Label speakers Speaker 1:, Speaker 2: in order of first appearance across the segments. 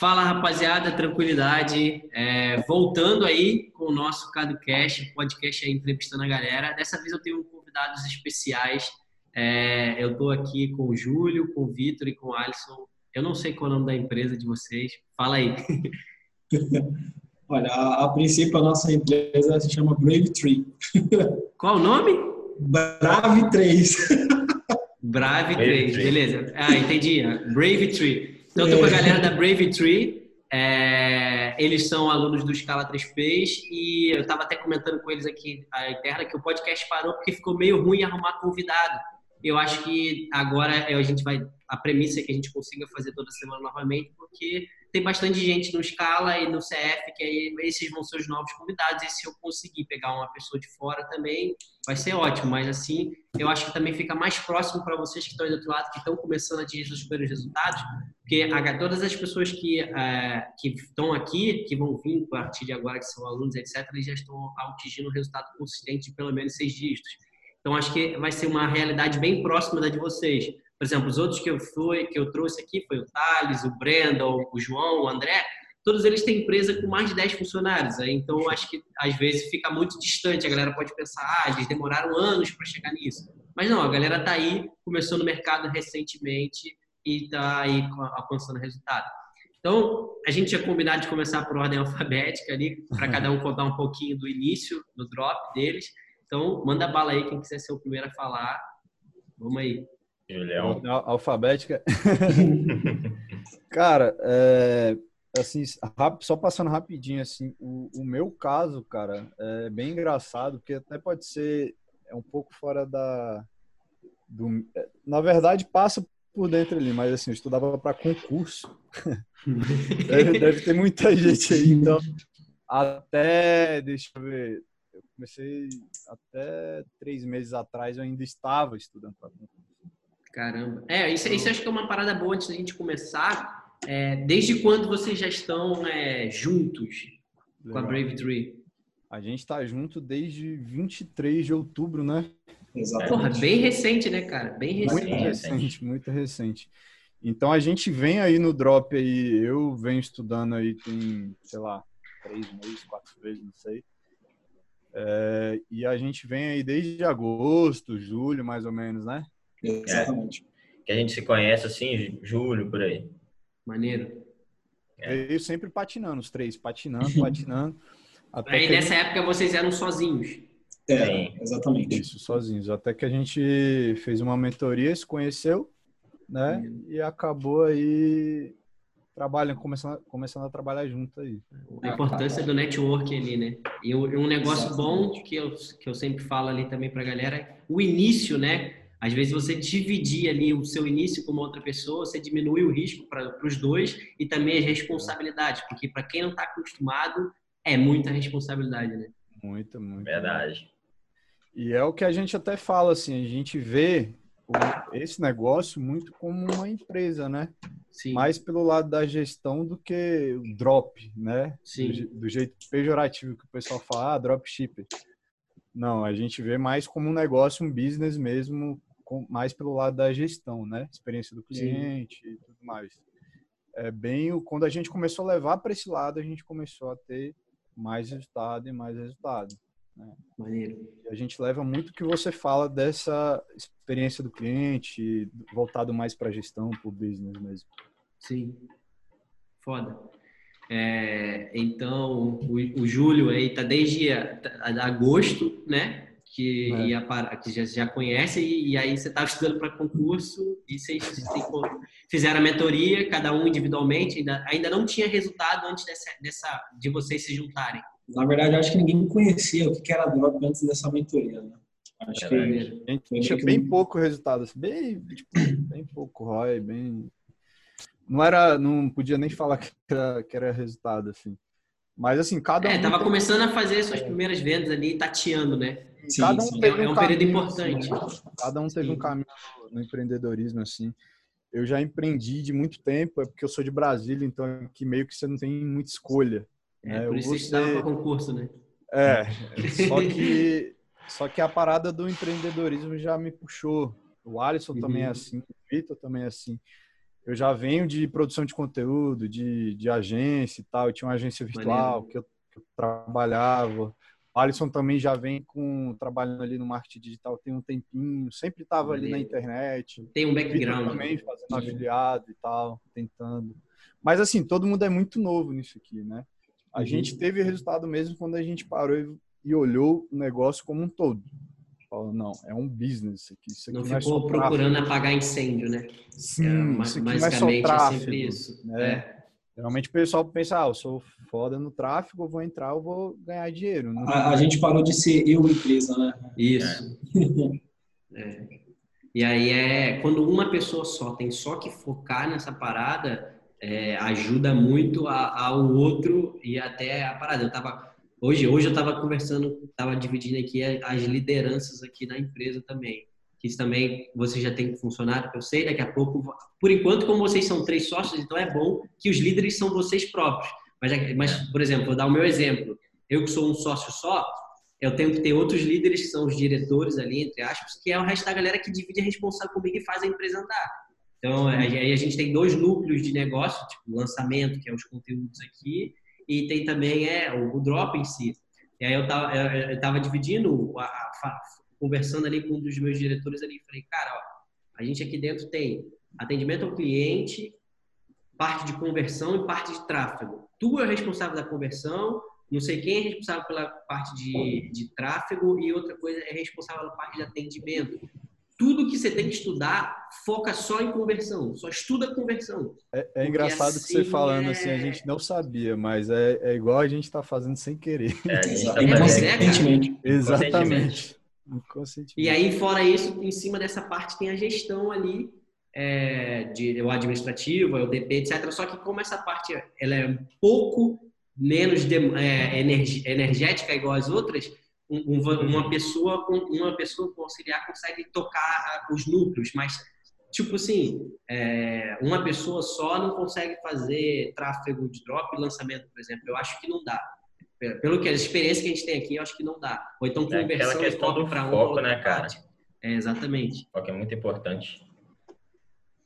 Speaker 1: Fala rapaziada, tranquilidade. É, voltando aí com o nosso CadoCast, podcast aí entrevistando a galera. Dessa vez eu tenho convidados especiais. É, eu estou aqui com o Júlio, com o Vitor e com o Alisson. Eu não sei qual é o nome da empresa de vocês. Fala aí.
Speaker 2: Olha, a, a princípio a nossa empresa se chama Brave Tree.
Speaker 1: Qual o nome?
Speaker 2: Brave 3.
Speaker 1: Brave 3, beleza. Ah, entendi. Brave Tree. Então, tô com a é. galera da Brave Tree. É, eles são alunos do Scala 3Ps e eu estava até comentando com eles aqui a interna que o podcast parou porque ficou meio ruim arrumar convidado. Eu acho que agora a gente vai a premissa é que a gente consiga fazer toda semana novamente, porque tem bastante gente no Scala e no CF, que aí esses vão ser os novos convidados. E se eu conseguir pegar uma pessoa de fora também, vai ser ótimo. Mas assim, eu acho que também fica mais próximo para vocês que estão aí do outro lado, que estão começando a atingir os primeiros resultados, porque todas as pessoas que, é, que estão aqui, que vão vir a partir de agora, que são alunos, etc., eles já estão atingindo um resultado consistente de pelo menos seis dígitos. Então, acho que vai ser uma realidade bem próxima da de vocês. Por exemplo, os outros que eu fui, que eu trouxe aqui foi o Thales, o Brandon, o João, o André. Todos eles têm empresa com mais de 10 funcionários. Então, acho que às vezes fica muito distante. A galera pode pensar, ah, eles demoraram anos para chegar nisso. Mas não, a galera está aí, começou no mercado recentemente e está aí alcançando resultado. Então, a gente tinha combinado de começar por ordem alfabética ali, para cada um contar um pouquinho do início, do drop deles. Então, manda bala aí, quem quiser ser o primeiro a falar. Vamos aí.
Speaker 3: Julião. Alfabética. cara, é, assim, só passando rapidinho, assim, o, o, meu caso, cara, é bem engraçado, porque até pode ser é um pouco fora da. Do, é, na verdade, passa por dentro ali, mas assim, eu estudava para concurso. deve, deve ter muita gente aí, então. Até, deixa eu ver, eu comecei até três meses atrás, eu ainda estava estudando para concurso.
Speaker 1: Caramba. É, isso, isso acho que é uma parada boa antes da gente começar. É, desde quando vocês já estão é, juntos Legal. com a Brave Tree?
Speaker 3: A gente está junto desde 23 de outubro, né?
Speaker 1: Exatamente. Porra, bem recente, né, cara? Bem recente.
Speaker 3: Muito recente, muito recente. Então a gente vem aí no drop aí, eu venho estudando aí tem, sei lá, três meses, quatro meses, não sei. É, e a gente vem aí desde agosto, julho, mais ou menos, né?
Speaker 4: Exatamente. É, que a gente se conhece assim, julho, por aí.
Speaker 1: Maneiro.
Speaker 3: É. Eu sempre patinando, os três, patinando, patinando.
Speaker 1: Até aí nessa gente... época vocês eram sozinhos.
Speaker 2: É, exatamente.
Speaker 3: Isso, sozinhos. Até que a gente fez uma mentoria, se conheceu, né? E acabou aí trabalham, começando, começando a trabalhar junto aí.
Speaker 1: A importância do network ali, né? E um negócio bom que eu, que eu sempre falo ali também pra galera é o início, né? Às vezes você dividir ali o seu início com uma outra pessoa, você diminui o risco para os dois e também as responsabilidades, porque para quem não está acostumado, é muita responsabilidade, né?
Speaker 3: Muita, muito.
Speaker 4: Verdade.
Speaker 3: E é o que a gente até fala, assim, a gente vê esse negócio muito como uma empresa, né? Sim. Mais pelo lado da gestão do que o drop, né? Sim. Do, do jeito pejorativo que o pessoal fala, ah, dropshipper. Não, a gente vê mais como um negócio, um business mesmo, mais pelo lado da gestão, né? Experiência do cliente Sim. e tudo mais. É bem o quando a gente começou a levar para esse lado, a gente começou a ter mais resultado e mais resultado. Né?
Speaker 1: Maneiro.
Speaker 3: A gente leva muito o que você fala dessa experiência do cliente, voltado mais para gestão, para o business mesmo.
Speaker 1: Sim. Foda. É, então, o, o Júlio aí tá desde a, a, agosto, né? Que, é. ia que já, já conhece, e, e aí você estava estudando para concurso, e vocês fizeram a mentoria, cada um individualmente, ainda, ainda não tinha resultado antes dessa, dessa, de vocês se juntarem.
Speaker 2: Na verdade, acho que ninguém conhecia o que era drop antes dessa mentoria, né? Acho
Speaker 3: é, que a gente tinha bem pouco resultado, assim, bem, tipo, bem pouco ROI, bem... Não era, não podia nem falar que era, que era resultado, assim. Mas assim, cada
Speaker 1: é, um. É, tava tem... começando a fazer suas primeiras vendas ali, tateando, né?
Speaker 3: Sim, cada um sim. teve é, um, um período importante. Assim, cada um teve sim. um caminho no empreendedorismo, assim. Eu já empreendi de muito tempo, é porque eu sou de Brasília, então aqui meio que você não tem muita escolha.
Speaker 1: É, né? por isso você estava para concurso, né?
Speaker 3: É, só que, só que a parada do empreendedorismo já me puxou. O Alisson uhum. também é assim, o Vitor também é assim. eu já venho de produção de conteúdo, de, de agência e tal. Eu tinha uma agência virtual que eu, que eu, trabalhava. O Alisson também já vem com trabalhando ali no marketing digital tem um tempinho, sempre estava ali na internet.
Speaker 1: Tem um background
Speaker 3: também fazendo afiliado e tal, tentando. Mas assim, todo mundo é muito novo nisso aqui, né? A uhum. gente teve resultado mesmo quando a gente parou e, e olhou o negócio como um todo. Falou, não, é um business aqui. Isso aqui
Speaker 1: não, não ficou é procurando apagar incêndio, né?
Speaker 3: Sim, é, isso aqui não é só tráfego. É sempre isso. Né? É. Geralmente o pessoal pensa, ah, eu sou foda no tráfego, eu vou entrar, eu vou ganhar dinheiro.
Speaker 2: A, a, gente parou de ser eu empresa, né?
Speaker 1: Isso. é. E aí é quando uma pessoa só tem só que focar nessa parada, é, ajuda muito a, ao outro e até a parada. Eu tava hoje, hoje eu estava conversando, estava dividindo aqui as lideranças aqui na empresa também. Que isso também você já tem funcionário, eu sei, daqui a pouco. Por enquanto, como vocês são três sócios, então é bom que os líderes são vocês próprios. Mas, mas por exemplo, vou dar o meu exemplo. Eu que sou um sócio só, eu tenho que ter outros líderes que são os diretores ali, entre aspas, que é o resto da galera que divide a responsável comigo e faz a empresa andar. Então, aí a gente tem dois núcleos de negócio, tipo lançamento, que é os conteúdos aqui, e tem também é, o, drop em si. E aí eu tava, eu tava dividindo, a, a, conversando ali com um dos meus diretores ali, falei, cara, ó, a gente aqui dentro tem atendimento ao cliente, parte de conversão e parte de tráfego. Tu é responsável da conversão, não sei quem é responsável pela parte de, de tráfego e outra coisa é responsável pela parte de atendimento tudo que você tem que estudar foca só em conversão, só estuda conversão.
Speaker 3: É, é engraçado assim que você assim falando é... assim, a gente não sabia, mas é, é igual a gente está fazendo sem querer.
Speaker 1: É.
Speaker 3: Exatamente.
Speaker 1: E aí, fora isso, em cima dessa parte tem a gestão ali, é, de, o administrativo, o DP, etc. Só que como essa parte ela é um pouco menos de, é, energética igual as outras, uma pessoa com uma pessoa com auxiliar consegue tocar os núcleos, mas tipo assim, é, uma pessoa só não consegue fazer tráfego de drop e lançamento, por exemplo. Eu acho que não dá. Pelo que a experiência que a gente tem aqui, eu acho que não dá. Ou então
Speaker 4: é conversão é questão do para foco, né, cara?
Speaker 1: É, exatamente.
Speaker 4: O foco é muito importante.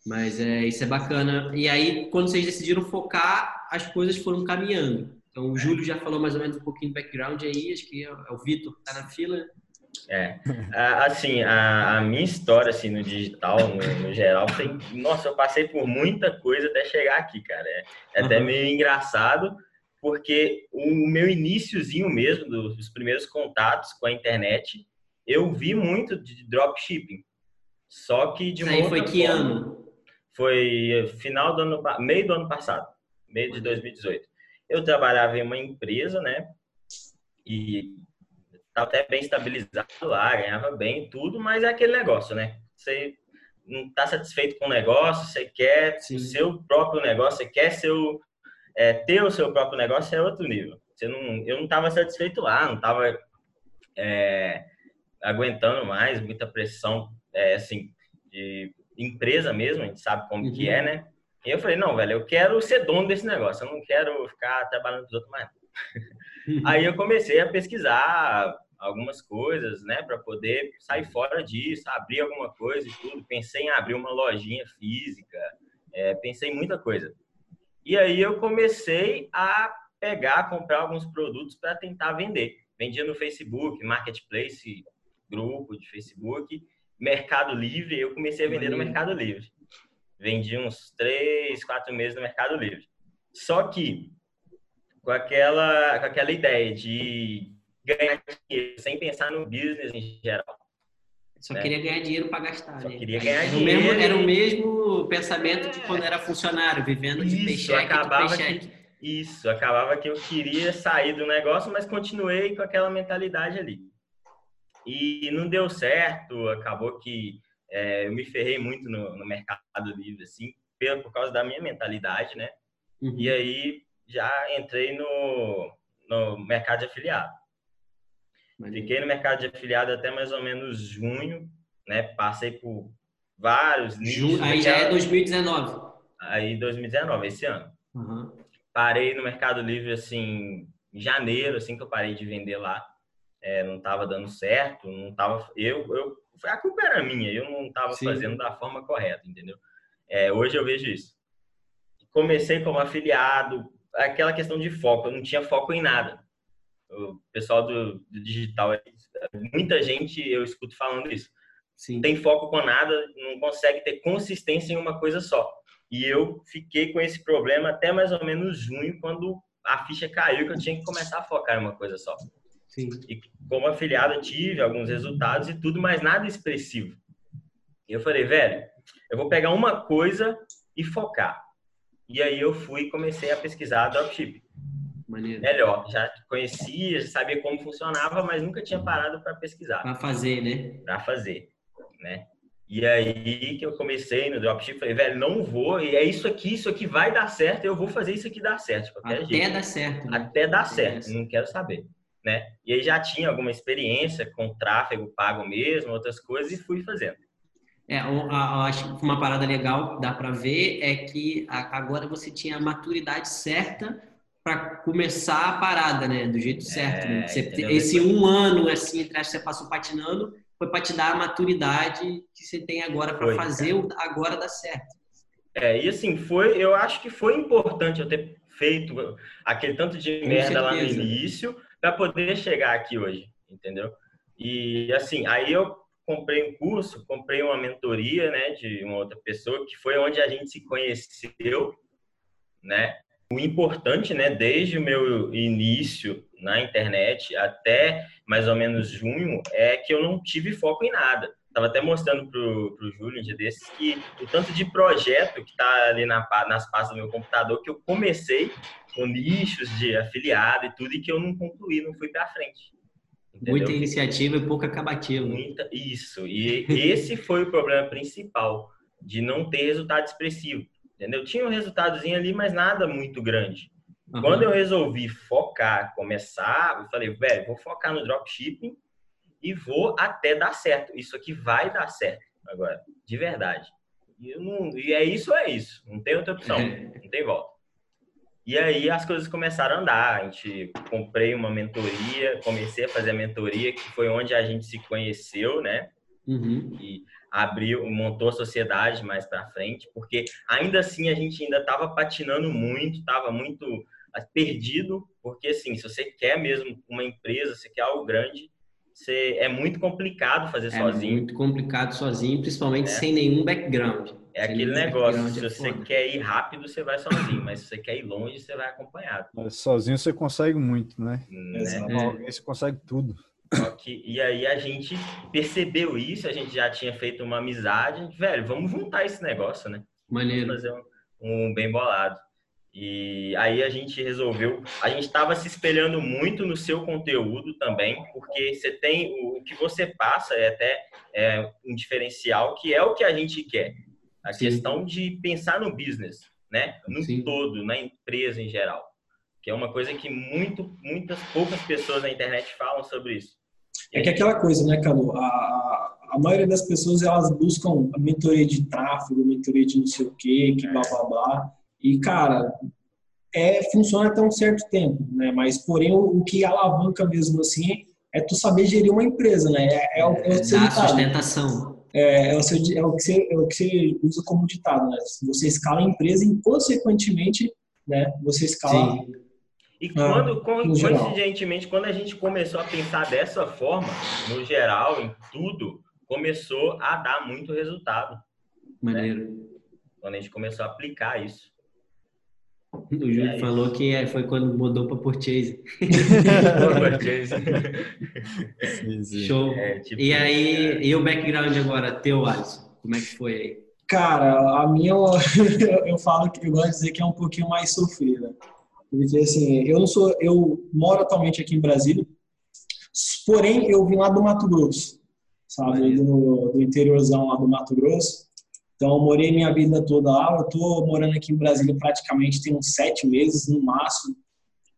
Speaker 1: Mas é, isso é bacana. E aí, quando vocês decidiram focar, as coisas foram caminhando. Então, o Júlio já falou mais ou menos um pouquinho do background aí, acho que é o Vitor que está na fila.
Speaker 4: É, assim, a, a, minha história, assim, no digital, no, no, geral, tem, nossa, eu passei por muita coisa até chegar aqui, cara. É, é até meio engraçado, porque o meu iníciozinho mesmo, dos primeiros contatos com a internet, eu vi muito de dropshipping. Só que de
Speaker 1: Isso aí foi que forma, ano?
Speaker 4: Foi final do ano, meio do ano passado, meio de 2018. Eu trabalhava em uma empresa, né? E estava até bem estabilizado lá, ganhava bem tudo, mas é aquele negócio, né? Você não está satisfeito com o negócio, você quer Sim. o seu próprio negócio, você quer seu, é, ter o seu próprio negócio é outro nível. Você não, eu não estava satisfeito lá, não estava é, aguentando mais, muita pressão, é, assim, de empresa mesmo, a gente sabe como uhum. que é, né? E eu falei, não, velho, eu quero ser dono desse negócio, eu não quero ficar trabalhando para os outros mais. Aí eu comecei a pesquisar algumas coisas, né, para poder sair fora disso, abrir alguma coisa e tudo. Pensei em abrir uma lojinha física, é, pensei em muita coisa. E aí eu comecei a pegar, comprar alguns produtos para tentar vender. Vendia no Facebook, Marketplace, grupo de Facebook, Mercado Livre. Eu comecei a vender no Mercado Livre vendi uns três, quatro meses no Mercado Livre. Só que com aquela, com aquela ideia de ganhar dinheiro sem pensar no business em geral.
Speaker 1: Só né? queria ganhar dinheiro para gastar.
Speaker 4: Só
Speaker 1: né?
Speaker 4: queria ganhar
Speaker 1: era
Speaker 4: dinheiro.
Speaker 1: O mesmo, era o mesmo pensamento de quando era funcionário, vivendo de paycheck, acabava
Speaker 4: de que, Isso, acabava que eu queria sair do negócio, mas continuei com aquela mentalidade ali. E não deu certo, acabou que é, eu me ferrei muito no, no, mercado livre, assim, por causa da minha mentalidade, né? Uhum. E aí já entrei no, no mercado de afiliado. Fiquei no mercado de afiliado até mais ou menos junho, né? Passei por vários
Speaker 1: nichos. Aí já é 2019.
Speaker 4: Aí 2019, esse ano. Uhum. Parei no Mercado Livre, assim, em janeiro, assim que eu parei de vender lá. É, não estava dando certo, não tava. Eu, eu a culpa era minha, eu não estava fazendo da forma correta, entendeu? É, hoje eu vejo isso. Comecei como afiliado, aquela questão de foco, eu não tinha foco em nada. O pessoal do, do digital, muita gente eu escuto falando isso. Sim. Tem foco com nada, não consegue ter consistência em uma coisa só. E eu fiquei com esse problema até mais ou menos junho, quando a ficha caiu que eu tinha que começar a focar em uma coisa só. Sim. E como afiliado tive alguns resultados e tudo, mas nada expressivo. E eu falei, velho, eu vou pegar uma coisa e focar. E aí eu fui e comecei a pesquisar dropship. Maneiro. Melhor, já conhecia, já sabia como funcionava, mas nunca tinha parado para pesquisar.
Speaker 1: Para fazer, né?
Speaker 4: Para fazer, né? E aí que eu comecei no dropship, falei, velho, não vou, e é isso aqui, isso aqui vai dar certo, eu vou fazer isso aqui dar certo.
Speaker 1: Até
Speaker 4: jeito.
Speaker 1: dar certo.
Speaker 4: Né? Até dar certo, não quero saber, né? E aí já tinha alguma experiência com tráfego pago mesmo, outras coisas, e fui fazendo.
Speaker 1: É, eu, acho que uma parada legal dá para ver é que agora você tinha a maturidade certa para começar a parada, né? Do jeito certo. Né? É, né? Você, esse um ano, assim, entre que você passou patinando, foi para te dar a maturidade que você tem agora para fazer o agora dar certo.
Speaker 4: É, e assim, foi, eu acho que foi importante eu ter feito aquele tanto de Com merda certeza. lá no início para poder chegar aqui hoje, entendeu? E assim, aí eu comprei um curso, comprei uma mentoria, né, de uma outra pessoa, que foi onde a gente se conheceu, né? O importante, né, desde o meu início na internet até mais ou menos junho, é que eu não tive foco em nada. Tava até mostrando pro, pro Júlio um dia desses que o tanto de projeto que tá ali na, nas pastas do meu computador que eu comecei com nichos de afiliado e tudo e que eu não concluí, não fui para frente.
Speaker 1: Entendeu? Muita iniciativa e pouca acabativa.
Speaker 4: Muita, isso. E esse foi o problema principal, de não ter resultado expressivo. Entendeu? Tinha um resultadozinho ali, mas nada muito grande. Uhum. Quando eu resolvi focar, começar, eu falei, velho, vou focar no dropshipping e vou até dar certo. Isso aqui vai dar certo agora, de verdade. E, não, e é isso é isso. Não tem outra opção. não tem volta. E aí as coisas começaram a andar. A gente comprei uma mentoria, comecei a fazer a mentoria, que foi onde a gente se conheceu, né? Uhum. E abriu, montou a sociedade mais para frente, porque ainda assim a gente ainda estava patinando muito, estava muito ah, perdido, porque assim, se você quer mesmo uma empresa, você quer algo grande, você, é muito complicado fazer é sozinho. É
Speaker 1: muito complicado sozinho, principalmente é. sem nenhum background.
Speaker 4: É aquele negócio, se é você quer ir rápido, você vai sozinho, mas se você quer ir longe, você vai acompanhado.
Speaker 3: Mas sozinho você consegue muito, né? né? Alguém você consegue tudo.
Speaker 4: Que, e aí a gente percebeu isso, a gente já tinha feito uma amizade, velho, vamos juntar esse negócio, né?
Speaker 1: Maneiro.
Speaker 4: Vamos fazer um, um bem bolado. E aí a gente resolveu, a gente estava se espelhando muito no seu conteúdo também, porque você tem o que você passa é até é, um diferencial que é o que a gente quer. A Sim. questão de pensar no business, né? No Sim. todo, na empresa em geral. Que é uma coisa que muito, muitas poucas pessoas na internet falam sobre isso.
Speaker 2: É que aquela coisa, né, Cadu? A, a maioria das pessoas elas buscam a mentoria de tráfego, mentoria de não sei o quê, que blá blá blá. E, cara, é, funciona até um certo tempo, né? Mas, porém, o, o que alavanca mesmo assim é tu saber gerir uma empresa, né? É, é, o, é
Speaker 1: o sustentação.
Speaker 2: É, é, o seu, é, o que você, é o que você usa como ditado, né? Você escala a empresa e, consequentemente, né, você escala... Sim.
Speaker 4: E quando, ah, coincidentemente, quando a gente começou a pensar dessa forma, no geral, em tudo, começou a dar muito resultado.
Speaker 1: Né? Maneiro. Né?
Speaker 4: Quando a gente começou a aplicar isso.
Speaker 1: O Júlio é falou que é, foi quando mudou para Purchase. Show. É, tipo, e aí, é... e o background agora, teu, Alisson? Como é que foi aí?
Speaker 2: Cara, a minha, eu falo que eu gosto de dizer que é um pouquinho mais sofrida. Porque assim, eu não sou, eu moro atualmente aqui em Brasília, porém eu vim lá do Mato Grosso, sabe, do, do interiorzão lá do Mato Grosso. Então, eu morei minha vida toda lá. Eu estou morando aqui em Brasília praticamente tem uns sete meses no máximo.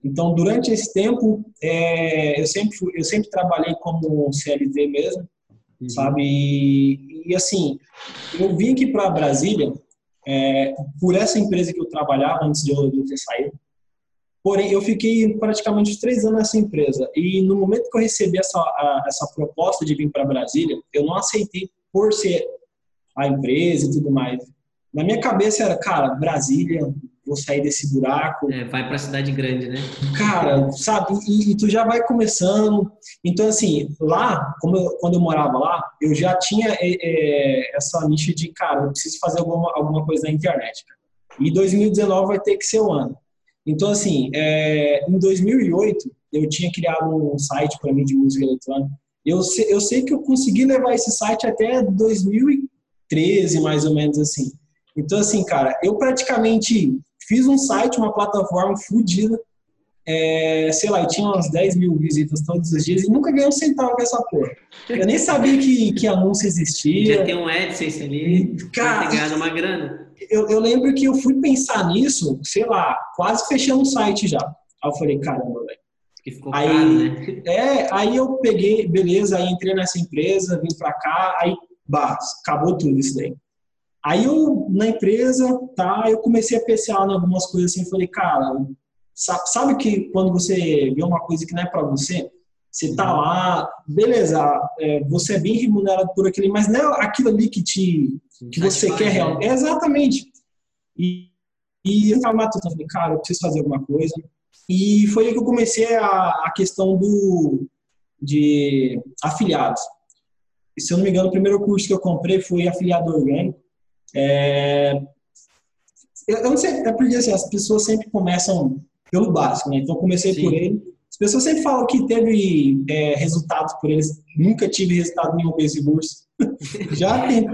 Speaker 2: Então, durante esse tempo, é, eu sempre eu sempre trabalhei como CLT mesmo, uhum. sabe? E, e, assim, eu vim aqui para Brasília é, por essa empresa que eu trabalhava antes de eu, de eu ter saído. Porém, eu fiquei praticamente três anos nessa empresa. E no momento que eu recebi essa, a, essa proposta de vir para Brasília, eu não aceitei por ser a empresa e tudo mais. na minha cabeça era, cara, Brasília, vou sair desse buraco.
Speaker 1: É, vai para cidade grande, né?
Speaker 2: Cara, sabe? E, e, tu já vai começando. Então, assim, lá, como eu, quando eu morava lá, eu já tinha é, é, essa nicha de, cara, eu preciso fazer alguma, alguma coisa na internet. E 2019 vai ter que ser o ano. Então, assim, é, em 2008, eu tinha criado um site para mim de música eletrônica. Eu sei, eu sei que eu consegui levar esse site até 2013, mais ou menos assim. Então, assim, cara, eu praticamente fiz um site, uma plataforma fodida. É, sei lá, eu tinha umas 10 mil visitas todos os dias e nunca ganhei um centavo com essa porra. Eu nem sabia que, que anúncio existia.
Speaker 1: Já tem um AdSense ali, cara, ter ganhado uma grana.
Speaker 2: Eu, eu lembro que eu fui pensar nisso, sei lá, quase fechando o site já. Aí eu falei, caramba, velho.
Speaker 1: Que ficou aí, caro, né?
Speaker 2: É, aí eu peguei, beleza, aí entrei nessa empresa, vim pra cá, aí, bah, acabou tudo isso daí. Aí eu, na empresa, tá, eu comecei a pensar em algumas coisas assim, falei, cara, sabe, sabe que quando você vê uma coisa que não é para você, você tá lá, beleza, é, você é bem remunerado por aquilo, mas não é aquilo ali que te que você quer realmente. É, exatamente. E, e eu tava matutando, falei, cara, eu preciso fazer alguma coisa. E foi aí que eu comecei a, a questão do de afiliados. E, se eu não me engano, o primeiro curso que eu comprei foi afiliado orgânico. É, eu não sei, é porque assim, as pessoas sempre começam pelo básico, né? Então eu comecei Sim. por ele. As pessoas sempre falam que teve é, resultados por eles. Nunca tive resultado nenhum esse curso. Já tem.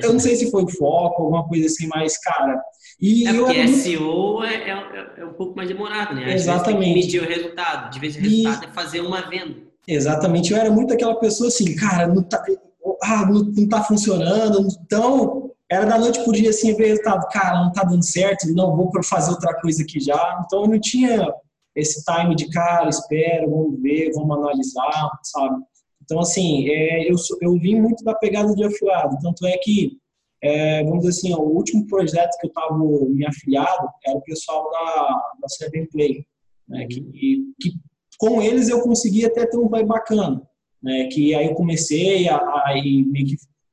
Speaker 2: Eu não sei se foi foco, alguma coisa assim, mas, cara.
Speaker 1: E é porque muito... SEO é, é, é, um pouco mais demorado, né?
Speaker 2: Exatamente.
Speaker 1: medir o resultado. De vez o resultado e... é fazer uma venda.
Speaker 2: Exatamente. Eu era muito aquela pessoa assim, cara, não tá, ah, não, não tá funcionando. Então, era da noite pro dia assim, ver resultado, cara, não tá dando certo, não vou fazer outra coisa aqui já. Então eu não tinha esse time de cara, espera, vamos ver, vamos analisar, sabe? Então, assim, é, eu, eu vim muito da pegada de afiliado, tanto é que, é, vamos dizer assim, ó, o último projeto que eu estava me afiliado era o pessoal da, da Seven Play, né, que, que com eles eu consegui até ter um vai bacana, né, que aí eu comecei a, a, a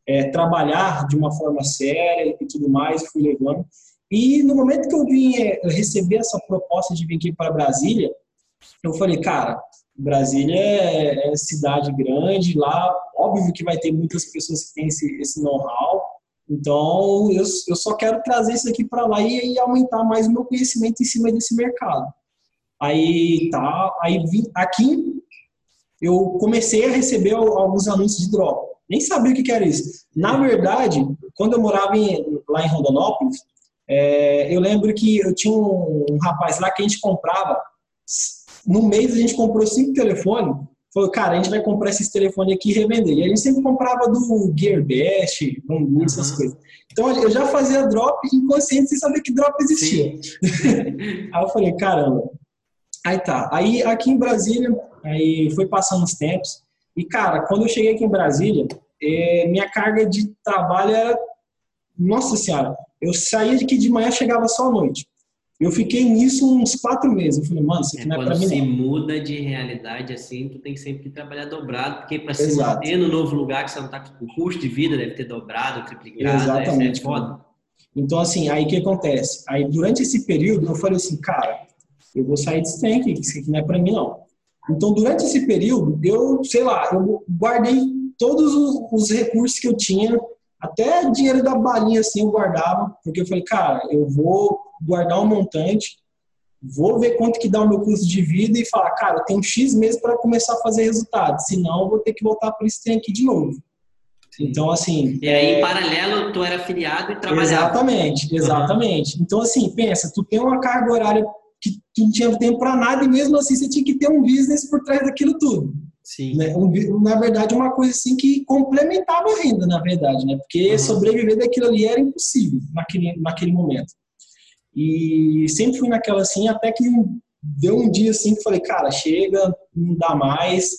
Speaker 2: é, trabalhar de uma forma séria e tudo mais, fui levando. E no momento que eu vim é, receber essa proposta de vir aqui para Brasília, eu falei, cara, Brasília é, é, cidade grande, lá óbvio que vai ter muitas pessoas que têm esse, esse know-how, então eu, eu só quero trazer isso aqui para lá e, e, aumentar mais o meu conhecimento em cima desse mercado. Aí tá, aí vim aqui eu comecei a receber alguns anúncios de drop nem sabia o que, era isso. Na verdade, quando eu morava em, lá em Rondonópolis, é, eu lembro que eu tinha um, um, rapaz lá que a gente comprava. No mês a gente comprou cinco telefones. Falou, cara, a gente vai comprar esses telefones aqui e revender. E a gente sempre comprava do Gearbest, Bambu, uhum. essas coisas. Então eu já fazia drop inconsciente sem saber que drop existia. aí eu falei, caramba. Aí tá. Aí aqui em Brasília, aí foi passando os tempos. E, cara, quando eu cheguei aqui em Brasília, é, minha carga de trabalho era. Nossa Senhora, eu saía aqui de manhã chegava só à noite. Eu fiquei nisso uns quatro meses. Eu falei, mano, isso aqui é, não é pra mim.
Speaker 1: Quando se muda de realidade assim, tu tem sempre que trabalhar dobrado, porque para se manter no novo lugar que você não tá com o custo de vida deve ter dobrado, triplicado, é
Speaker 2: Exatamente. É foda. Então, assim, aí o que acontece? Aí, durante esse período, eu falei assim, cara, eu vou sair trem aqui, isso aqui não é para mim, não. Então, durante esse período, eu, sei lá, eu guardei todos os recursos que eu tinha, até dinheiro da balinha assim eu guardava, porque eu falei, cara, eu vou guardar um montante, vou ver quanto que dá o meu custo de vida e falar, cara, eu tenho X meses para começar a fazer resultado, senão eu vou ter que voltar para esse trem aqui de novo. Então, assim.
Speaker 1: E aí, é... em paralelo, tu era afiliado e trabalhava.
Speaker 2: Exatamente, exatamente. Uhum. Então, assim, pensa, tu tem uma carga horária que tu não tinha tempo para nada e mesmo assim você tinha que ter um business por trás daquilo tudo.
Speaker 1: Sim.
Speaker 2: Né? Na verdade, uma coisa assim que complementava a renda, na verdade, né? Porque uhum. sobreviver daquilo ali era impossível naquele, naquele momento. E sempre fui naquela assim, até que deu um dia assim que falei, cara, chega, não dá mais.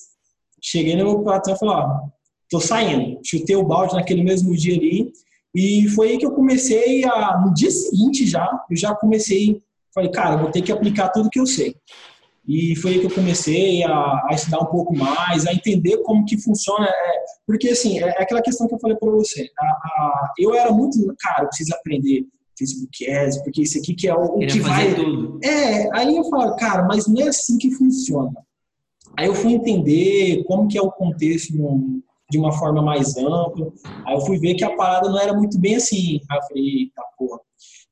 Speaker 2: Cheguei no meu patrão e falei, ó, tô saindo. Chutei o balde naquele mesmo dia ali. E foi aí que eu comecei a, no dia seguinte já, eu já comecei Falei, cara, vou ter que aplicar tudo que eu sei. E foi aí que eu comecei a, a estudar um pouco mais, a entender como que funciona. É, porque, assim, é, é aquela questão que eu falei para você. A, a, eu era muito, cara, eu preciso aprender. Facebook Ads, porque isso aqui que é o, que vai. Tudo. É, aí eu falo, cara, mas não é assim que funciona. Aí eu fui entender como que é o contexto de uma forma mais ampla. Aí eu fui ver que a parada não era muito bem assim. Aí eu falei, eita porra.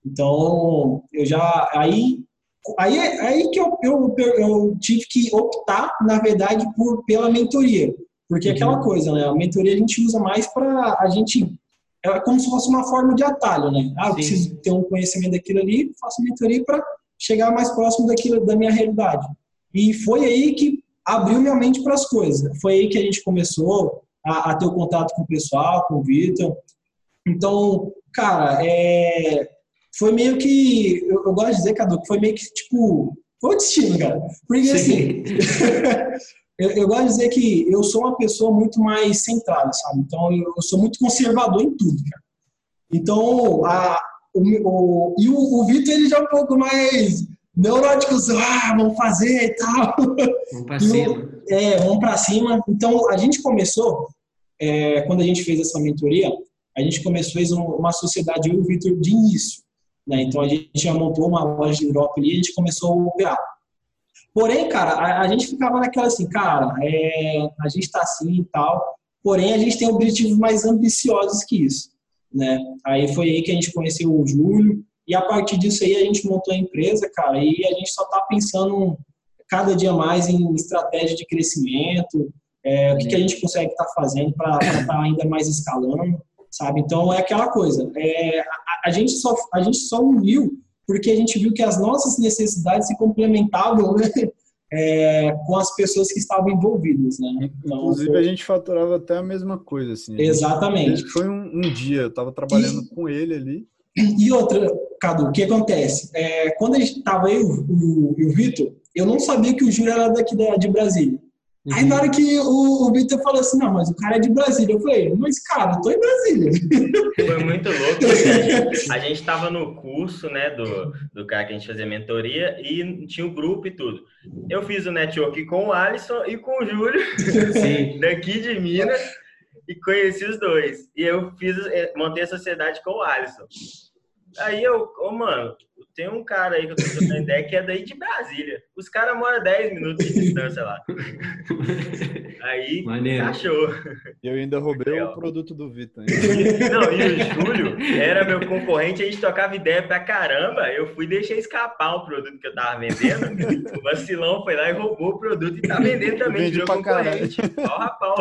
Speaker 2: Então, eu já. Aí, aí, aí que eu, eu, eu tive que optar, na verdade, por, pela mentoria. Porque uhum. aquela coisa, né? A mentoria a gente usa mais para a gente. É como se fosse uma forma de atalho, né? Ah, eu preciso ter um conhecimento daquilo ali, faço mentoria para chegar mais próximo daquilo da minha realidade. E foi aí que abriu minha mente para as coisas. Foi aí que a gente começou a, a ter o contato com o pessoal, com o Vitor. Então, cara, é, foi meio que. Eu, eu, gosto de dizer, Cadu, que foi meio que tipo. Foi o destino, cara. Porque assim. eu, eu, gosto de dizer que eu sou uma pessoa muito mais centrada, sabe? Então, eu, eu sou muito conservador em tudo, cara. Então, a, o, o, e o, o Vitor, ele já é um pouco mais neuróticos, ah, vamos fazer e tal.
Speaker 1: Vamos pra cima.
Speaker 2: É, vamos para cima. Então, a gente começou, é, quando a gente fez essa mentoria, a gente começou, fez uma sociedade, eu e o Vitor, de início. Né? Então, a gente já montou uma loja de Europa ali e a gente começou a operar. Porém, cara, a, a gente ficava naquela assim, cara, é, a gente está assim e tal, porém a gente tem objetivos mais ambiciosos que isso. Né? Aí foi aí que a gente conheceu o Júlio, e a partir disso aí a gente montou a empresa, cara, e a gente só está pensando cada dia mais em estratégia de crescimento, é, o que, que, a gente consegue estar tá fazendo para estar tá ainda mais escalando, sabe? Então é aquela coisa, é, a, a, gente só, a gente só uniu porque a gente viu que as nossas necessidades se complementavam né? é, com as pessoas que estavam envolvidas, né?
Speaker 3: Então, Inclusive foi... a gente faturava até a mesma coisa, assim.
Speaker 2: Exatamente.
Speaker 3: Foi um, um dia, eu estava trabalhando e... com ele ali.
Speaker 2: E outra, Cadu, o que acontece? É, quando a gente estava aí, o, o, o Vitor, eu não sabia que o Júlio era daqui da, de Brasília. Uhum. Aí na hora que o, o Vitor falou assim, não, mas o cara é de Brasília. Eu falei, mas cara, eu tô em Brasília.
Speaker 4: Foi muito louco. Assim, a gente estava no curso, né, do, do cara que a gente fazia mentoria e tinha o um grupo e tudo. Eu fiz o network com o Alisson e com o Júlio, daqui de Minas, e conheci os dois. E eu fiz, eh, montei a sociedade com o Alisson. Aí eu, ô mano, tem um cara aí que eu tô trocando ideia que é daí de Brasília. Os caras moram 10 minutos de distância lá. Aí Maneiro. achou.
Speaker 3: E eu ainda roubei o produto do Vitor.
Speaker 4: Não, e o Júlio era meu concorrente, a gente tocava ideia pra caramba. Eu fui deixar escapar o produto que eu tava vendendo. O vacilão foi lá e roubou o produto e tá vendendo também. Virou concorrente. Pau a pau.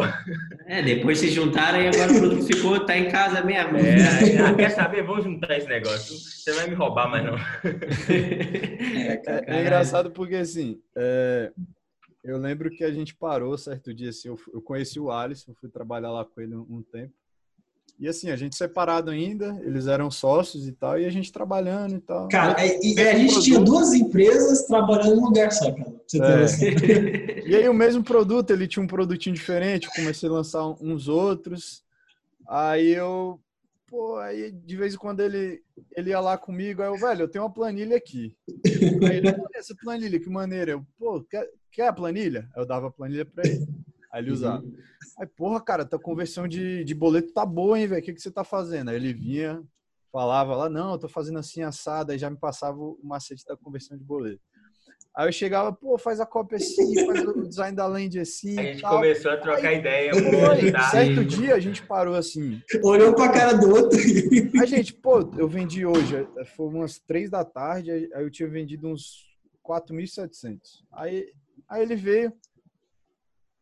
Speaker 1: É, depois se juntaram e agora o produto ficou, tá em casa mesmo.
Speaker 4: É, ah, quer saber? Vamos juntar esse negócio. Você vai me roubar, mas não.
Speaker 3: É, é, é, engraçado porque, assim, é, eu lembro que a gente parou certo dia, assim, eu, eu conheci o Alisson, fui trabalhar lá com ele um, um, tempo. E assim, a gente separado ainda, eles eram sócios e tal, e a gente trabalhando e tal.
Speaker 2: Cara, e, e a gente produto. tinha duas empresas trabalhando no lugar só, cara.
Speaker 3: É. e aí o mesmo produto, ele tinha um produtinho diferente, eu comecei a lançar uns outros. Aí eu pô, aí de vez em quando ele, ele ia lá comigo, aí eu, velho, eu tenho uma planilha aqui. Aí ele, essa planilha, que maneira. Eu, pô, quer, quer a planilha? Aí eu dava a planilha pra ele. Aí ele usava. Aí, porra, cara, tua conversão de, de boleto tá boa, hein, velho? O que, que você tá fazendo? Aí ele vinha, falava lá, não, eu tô fazendo assim assada, aí já me passava o macete da conversão de boleto. Aí eu chegava, pô, faz a cópia assim, faz o design da land assim.
Speaker 4: A gente tal. começou a trocar aí, ideia.
Speaker 3: Foi, certo dia a gente parou assim.
Speaker 2: Olhou pra cara do outro.
Speaker 3: A gente, pô, eu vendi hoje, foi umas três da tarde, aí eu tinha vendido uns 4.700. Aí, aí ele veio,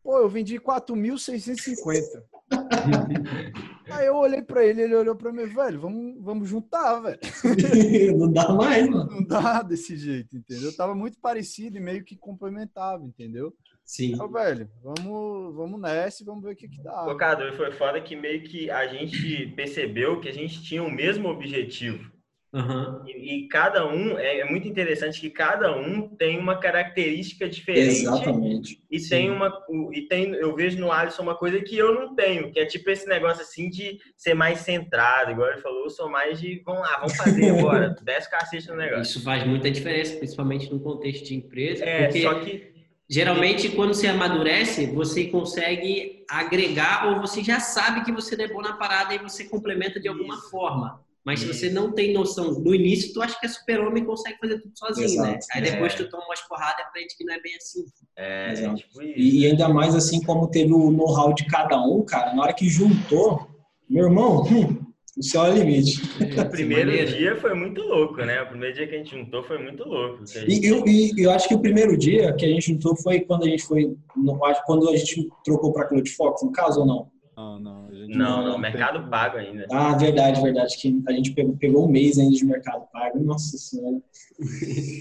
Speaker 3: pô, eu vendi 4.650. Aí eu olhei pra ele, ele olhou pra mim, velho, vamos, vamos juntar, velho.
Speaker 2: Não dá mais, mano.
Speaker 3: Não dá desse jeito, entendeu? Tava muito parecido e meio que complementava, entendeu?
Speaker 1: Sim.
Speaker 3: Então, velho, vamos, vamos nessa e vamos ver o que que dá.
Speaker 4: Pô, Cadu, foi foda que meio que a gente percebeu que a gente tinha o mesmo objetivo.
Speaker 1: Uhum.
Speaker 4: E, e, cada um, é, é, muito interessante que cada um tem uma característica diferente.
Speaker 2: Exatamente.
Speaker 4: E Sim. tem uma. E tem, eu vejo no Alisson uma coisa que eu não tenho, que é tipo esse negócio assim de ser mais centrado. Igual ele falou, eu sou mais de vamos lá, vamos fazer agora. Desce cacete no negócio.
Speaker 1: Isso faz muita diferença, principalmente no contexto de empresa.
Speaker 4: É, porque... só que.
Speaker 1: Geralmente, quando você amadurece, você consegue agregar ou você já sabe que você é bom na parada e você complementa de alguma Isso. forma. Mas se você não tem noção, no início tu acha que é super-homem consegue fazer tudo sozinho, né? Exato. né? Aí depois é. tu toma umas porradas e aprende que não é bem assim.
Speaker 2: É, é tipo e, e, ainda mais assim como teve o know-how de cada um, cara, na hora que juntou, meu irmão, hum, o céu é limite.
Speaker 4: O primeiro dia foi muito louco, né? O primeiro dia que a gente juntou foi muito louco.
Speaker 2: Gente... E, eu, e eu acho que o primeiro dia que a gente juntou foi quando a gente foi, no, quando a gente trocou para Cloud Fox, no caso ou não?
Speaker 4: Não, não. Não, não, mercado pago ainda.
Speaker 2: Ah, verdade, verdade. Que a gente pegou, pegou um mês ainda de mercado pago. Nossa Senhora.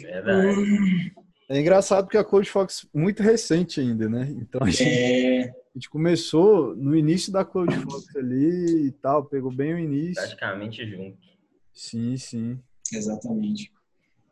Speaker 3: Verdade. É engraçado porque a Code Fox é muito recente ainda, né? Então a gente, é... a gente começou no início da Code Fox ali e tal, pegou bem o início.
Speaker 4: Praticamente junto.
Speaker 3: Sim, sim.
Speaker 2: Exatamente.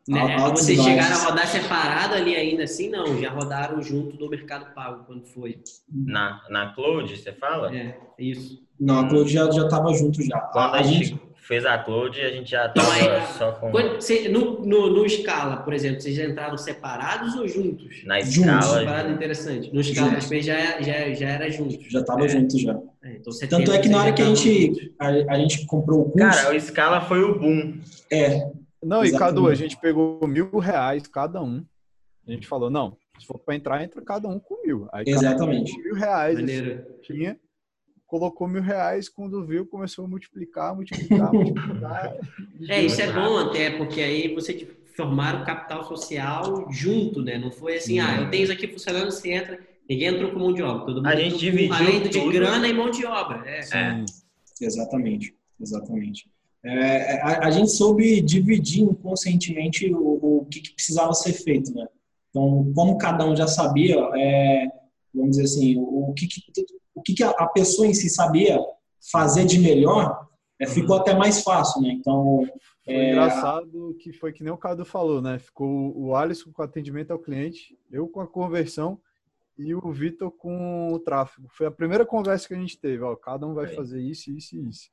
Speaker 1: Né? Vocês chegaram a rodar separado ali ainda assim? Não, já rodaram junto do Mercado Pago quando foi.
Speaker 4: Na, na Cloud, você fala?
Speaker 1: É, isso.
Speaker 2: Não, a Cloud já, já tava junto já.
Speaker 4: Quando a, a gente fez a Cloud, a gente já tava então, só com...
Speaker 1: Você, no, no, no Scala, por exemplo, vocês já entraram separados ou juntos?
Speaker 4: Na Scala...
Speaker 1: Separado, interessante. No Scala, também já, já, já era junto.
Speaker 2: Já tava é. junto já. É, então Tanto é que na hora que a gente, a, a, gente comprou o
Speaker 4: curso... Cara, o Scala foi o boom.
Speaker 2: É,
Speaker 3: não, Exatamente. e Cadu, a gente pegou mil reais cada um. A gente falou, não, se for para entrar, entra cada um com mil. Aí
Speaker 2: Exatamente.
Speaker 3: Um mil reais assim, tinha, colocou mil reais, quando viu, começou a multiplicar, multiplicar, multiplicar.
Speaker 1: é, isso é bom até, porque aí você formaram o capital social junto, né? Não foi assim, Sim. ah, eu tenho isso aqui funcionando, você entra, ninguém entrou com mão de obra. Todo mundo
Speaker 4: a gente dividiu
Speaker 1: além de grana e mão de obra. É.
Speaker 2: é. Exatamente, exatamente. É, a, a, gente soube dividir inconscientemente o, o que, que, precisava ser feito, né? Então, como cada um já sabia, é, vamos dizer assim, o, o que, que, o que, que a, pessoa em si sabia fazer de melhor, é, uhum. ficou até mais fácil, né? Então,
Speaker 3: foi é... engraçado que foi que nem o Cadu falou, né? Ficou o Alisson com atendimento ao cliente, eu com a conversão e o Vitor com o tráfego. Foi a primeira conversa que a gente teve, ó, cada um vai fazer isso, isso e isso.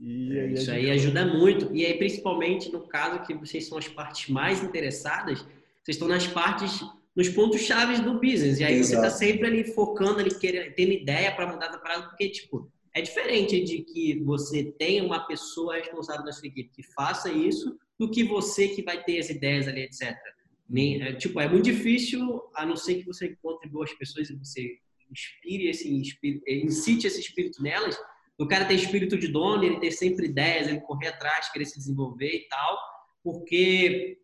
Speaker 1: E é, isso aí ajuda muito. E aí, principalmente no caso que vocês são as partes mais interessadas, vocês estão nas partes, nos pontos chaves do business. E aí Exato. você está sempre ali focando, ali, querendo, tendo ideia para mudar a parada, porque, tipo, é diferente de que você tenha uma pessoa responsável na sua equipe que faça isso, do que você que vai ter as ideias ali, etc. Nem, é, tipo, é muito difícil, a não ser que você encontre boas pessoas e você inspire esse, inspire, incite esse espírito nelas, o cara ter espírito de dono, ele ter sempre ideias, ele correr atrás, querer se desenvolver e tal, porque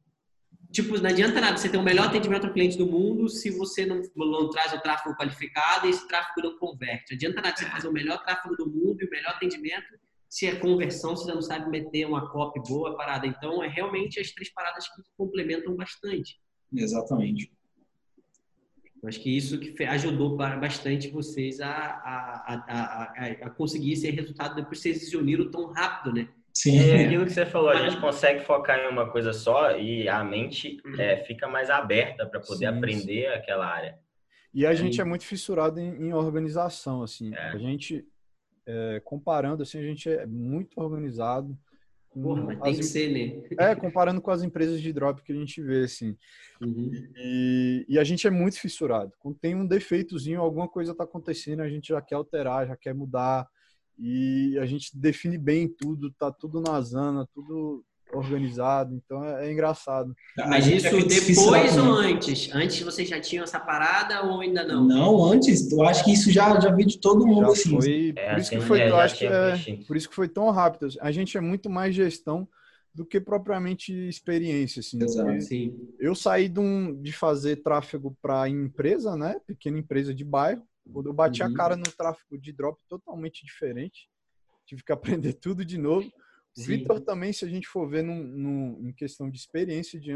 Speaker 1: tipo, não adianta nada você ter o melhor atendimento ao cliente do mundo se você não, não traz o tráfego qualificado e esse tráfego não converte. Não adianta nada você fazer o melhor tráfego do mundo e o melhor atendimento se a conversão você não sabe meter uma copy boa parada. Então, é realmente as três paradas que complementam bastante.
Speaker 2: Exatamente.
Speaker 1: Eu acho que isso que ajudou bastante vocês a, a, a, a, conseguir esse resultado depois que vocês se uniram tão rápido, né?
Speaker 4: Sim. É aquilo que você falou, a gente consegue focar em uma coisa só e a mente uhum. é, fica mais aberta para poder sim, aprender sim. aquela área.
Speaker 3: E a gente é muito fissurado em, em organização, assim. É. A gente, é, comparando, assim, a gente é muito organizado.
Speaker 1: Porra, mas tem que ser, né?
Speaker 3: É, comparando com as empresas de drop que a gente vê, assim. Uhum. E, e, a gente é muito fissurado. Quando tem um defeitozinho, alguma coisa está acontecendo, a gente já quer alterar, já quer mudar. E a gente define bem tudo, tá tudo na zana, tudo organizado, então é, é engraçado.
Speaker 1: Mas isso depois ou antes? Antes vocês já tinham essa parada ou ainda não?
Speaker 2: Não, antes. Eu acho que isso já já veio de todo mundo
Speaker 3: já
Speaker 2: assim.
Speaker 3: Foi, é, por isso que foi, é, eu acho que é, por isso que foi tão rápido. A gente é muito mais gestão do que propriamente experiência, assim.
Speaker 2: Exato, sim.
Speaker 3: Eu saí de, um, de fazer tráfego para empresa, né, pequena empresa de bairro. Quando eu bati uhum. a cara no tráfego de drop totalmente diferente, tive que aprender tudo de novo. Vitor também, se a gente for ver num, num, em questão de experiência de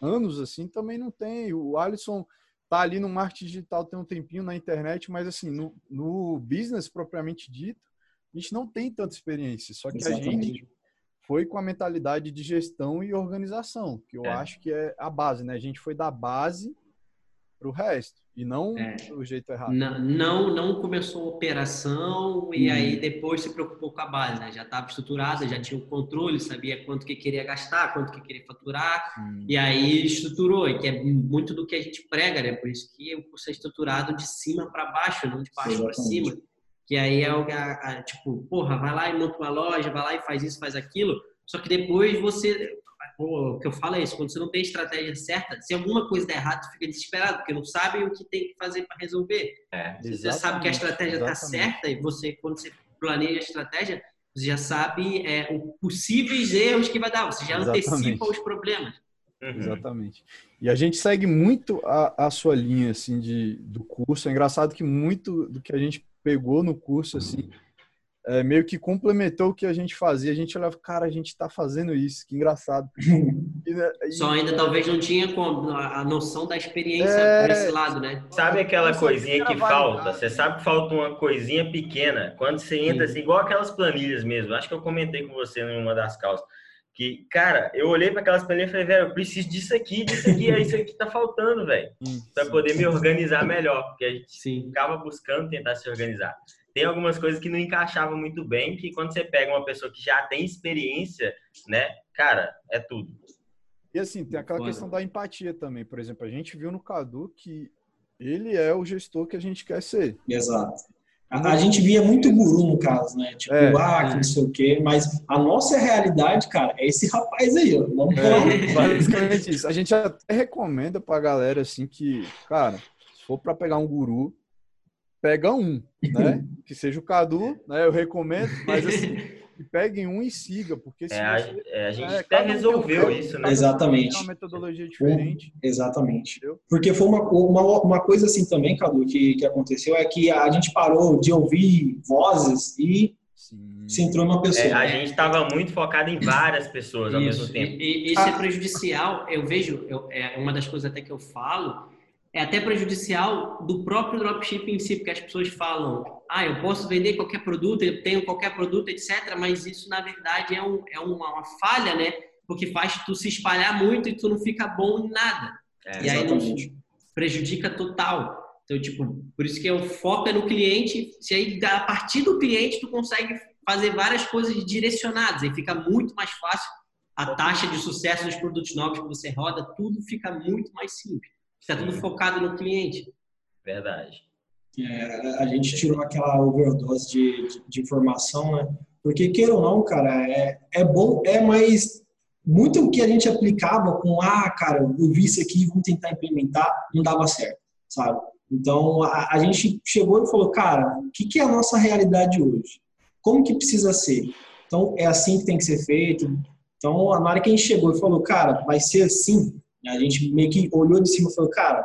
Speaker 3: anos, assim, também não tem. O Alisson tá ali no marketing digital tem um tempinho na internet, mas assim, no, no business propriamente dito, a gente não tem tanta experiência. Só que Exatamente. a gente foi com a mentalidade de gestão e organização, que eu é. acho que é a base, né? A gente foi da base para o resto e não é. do jeito errado.
Speaker 1: Não, não, não começou a operação e hum. aí depois se preocupou com a base, né? Já estava estruturada, já tinha o controle, sabia quanto que queria gastar, quanto que queria faturar e aí estruturou, e que é muito do que a gente prega, né? Por isso que o curso é estruturado de cima para baixo, não de baixo para cima. que aí é o tipo, porra, vai lá e monta uma loja, vai lá e faz isso, faz aquilo. Só que depois você, o que eu falo é isso, quando você não tem estratégia certa, se alguma coisa der errado, fica desesperado, porque não sabe o que tem que fazer para resolver. É, você já sabe que a estratégia está certa e você, quando você planeja a estratégia, você já sabe é, os possíveis erros que vai dar, você já Exatamente. antecipa os problemas.
Speaker 3: Uhum. Exatamente. E a gente segue muito a, a sua linha assim de, do curso. É engraçado que muito do que a gente pegou no curso assim é, meio que complementou o que a gente fazia. A gente olhava, cara, a gente está fazendo isso, que engraçado.
Speaker 1: E, né, e, Só ainda talvez não tinha a noção da experiência é... por esse lado, né?
Speaker 4: Sabe aquela coisinha que falta? Você sabe que falta uma coisinha pequena. Quando você entra, assim, igual aquelas planilhas mesmo. Acho que eu comentei com você numa das causas. Que, cara, eu olhei para aquelas planilhas e falei, velho, eu preciso disso aqui, disso aqui, é isso aqui que tá faltando, velho. Para poder me organizar melhor. Porque a gente Sim. ficava buscando tentar se organizar tem algumas coisas que não encaixavam muito bem, que quando você pega uma pessoa que já tem experiência, né, cara, é tudo.
Speaker 3: E assim, tem aquela questão da empatia também. Por exemplo, a gente viu no Cadu que ele é o gestor que a gente quer ser.
Speaker 2: Exato. A, a gente via muito guru no caso, né? Tipo, é, ah, que não sei o quê, mas a nossa realidade, cara, é esse rapaz aí, ó. Vamos é,
Speaker 3: Basicamente isso. A gente até recomenda pra galera, assim, que, cara, se for pra pegar um guru, pega um, né? que seja o Cadu, né? Eu recomendo, mas assim, que peguem um e siga, porque
Speaker 4: se é, você, a, é, a gente é, até resolveu um, isso, né?
Speaker 2: Exatamente.
Speaker 3: Uma metodologia diferente.
Speaker 2: Um, exatamente. Entendeu? Porque foi uma, uma, uma coisa assim também, Cadu, que, que aconteceu, é que a gente parou de ouvir vozes e Sim. se entrou uma pessoa. É,
Speaker 4: a gente estava muito focado em várias pessoas ao mesmo tempo.
Speaker 1: E, e isso é ah. é prejudicial. Eu vejo, eu, é uma das coisas até que eu falo, é até prejudicial do próprio dropshipping em si, porque as pessoas falam, ah, eu posso vender qualquer produto, eu tenho qualquer produto, etc. Mas isso, na verdade, é, um, é uma, uma, falha, né? Porque faz tu se espalhar muito e tu não fica bom em nada. É, e aí não prejudica total. Então, tipo, por isso que o foco é no cliente. Se aí, a partir do cliente, tu consegue fazer várias coisas direcionadas. Aí fica muito mais fácil. A taxa de sucesso dos produtos novos que você roda, tudo fica muito mais simples. Está tudo focado no cliente.
Speaker 4: Verdade.
Speaker 2: É, a gente tirou aquela overdose de, de, de, informação, né? Porque, queira ou não, cara, é, é bom, é mais. Muito o que a gente aplicava com, ah, cara, eu vi isso aqui, vamos tentar implementar, não dava certo, sabe? Então, a, a gente chegou e falou, cara, o que, que é a nossa realidade hoje? Como que precisa ser? Então, é assim que tem que ser feito. Então, na hora que a gente chegou e falou, cara, vai ser assim, a gente meio que olhou de cima e falou, cara,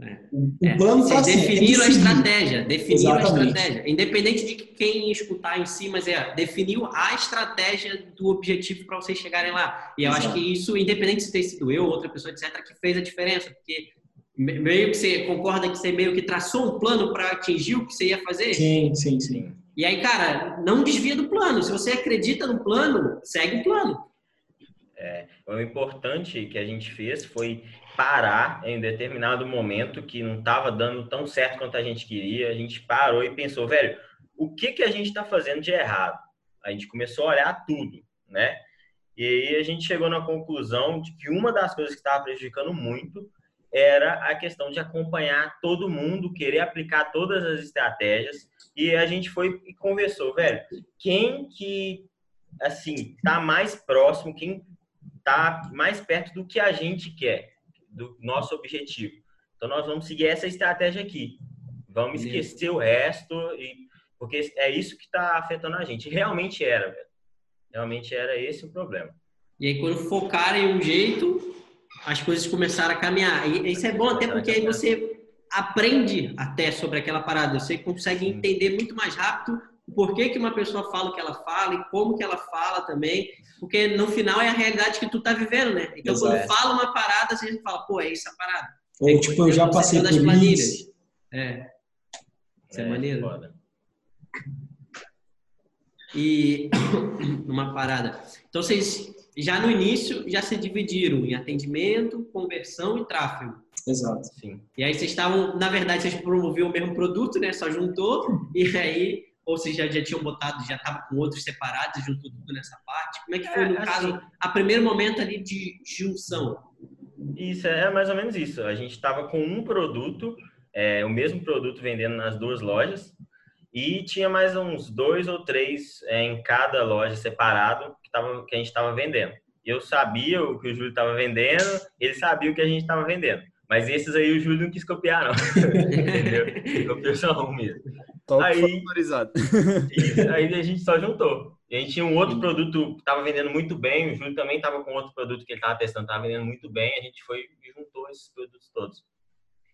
Speaker 1: é. o, é. plano está assim. Definiram é a estratégia, definiram Exatamente. a estratégia. Independente de quem escutar em si, mas é, definiu a estratégia do objetivo para vocês chegarem lá. E eu Exato. acho que isso, independente de ter sido eu ou outra pessoa, etc., que fez a diferença, porque meio que você concorda que você meio que traçou um plano para atingir o que você ia fazer?
Speaker 2: Sim, sim, sim.
Speaker 1: E aí, cara, não desvia do plano. Se você acredita no plano, segue o plano.
Speaker 4: É, o importante que a gente fez foi parar em determinado momento que não estava dando tão certo quanto a gente queria. A gente parou e pensou, velho, o que, que a gente está fazendo de errado? A gente começou a olhar tudo, né? E aí a gente chegou na conclusão de que uma das coisas que estava prejudicando muito era a questão de acompanhar todo mundo, querer aplicar todas as estratégias. E a gente foi e conversou, velho, quem que assim tá mais próximo, quem está mais perto do que a gente quer, do nosso objetivo. Então, nós vamos seguir essa estratégia aqui. Vamos esquecer o resto, e, porque é isso que está afetando a gente. Realmente era, velho. Realmente era esse o problema.
Speaker 1: E aí, quando focarem um jeito, as coisas começaram a caminhar. E isso é bom até porque aí você aprende até sobre aquela parada. Você consegue entender muito mais rápido o porquê que uma pessoa fala o que ela fala e como que ela fala também, porque no final é a realidade que tu tá vivendo, né? Então Exato. quando fala uma parada, você fala, pô, é isso a parada.
Speaker 2: Ou é, tipo, eu já passei por isso.
Speaker 1: É. Isso é, é maneiro. Foda. E uma parada. Então vocês já no início já se dividiram em atendimento, conversão e tráfego.
Speaker 2: Exato.
Speaker 1: Sim. E aí vocês estavam, na verdade, vocês promoviam o mesmo produto, né? Só juntou e aí ou vocês já, já tinham botado, já estava com outros separados, juntou tudo nessa parte? Como é que foi, é, no assim, caso, a primeiro momento ali de junção?
Speaker 4: Isso, é mais ou menos isso. A gente estava com um produto, é, o mesmo produto vendendo nas duas lojas, E tinha mais uns dois ou três é, em cada loja separado que, tava, que a gente estava vendendo. Eu sabia o que o Júlio estava vendendo, ele sabia o que a gente estava vendendo. Mas esses aí o Júlio não quis copiar, não. Entendeu? Ele copiou só um mesmo.
Speaker 3: Top
Speaker 4: aí,
Speaker 3: aí
Speaker 4: a gente só juntou. E a gente tinha um outro produto que estava vendendo muito bem, o Júlio também estava com outro produto que ele estava testando, estava vendendo muito bem, a gente foi e juntou esses produtos todos.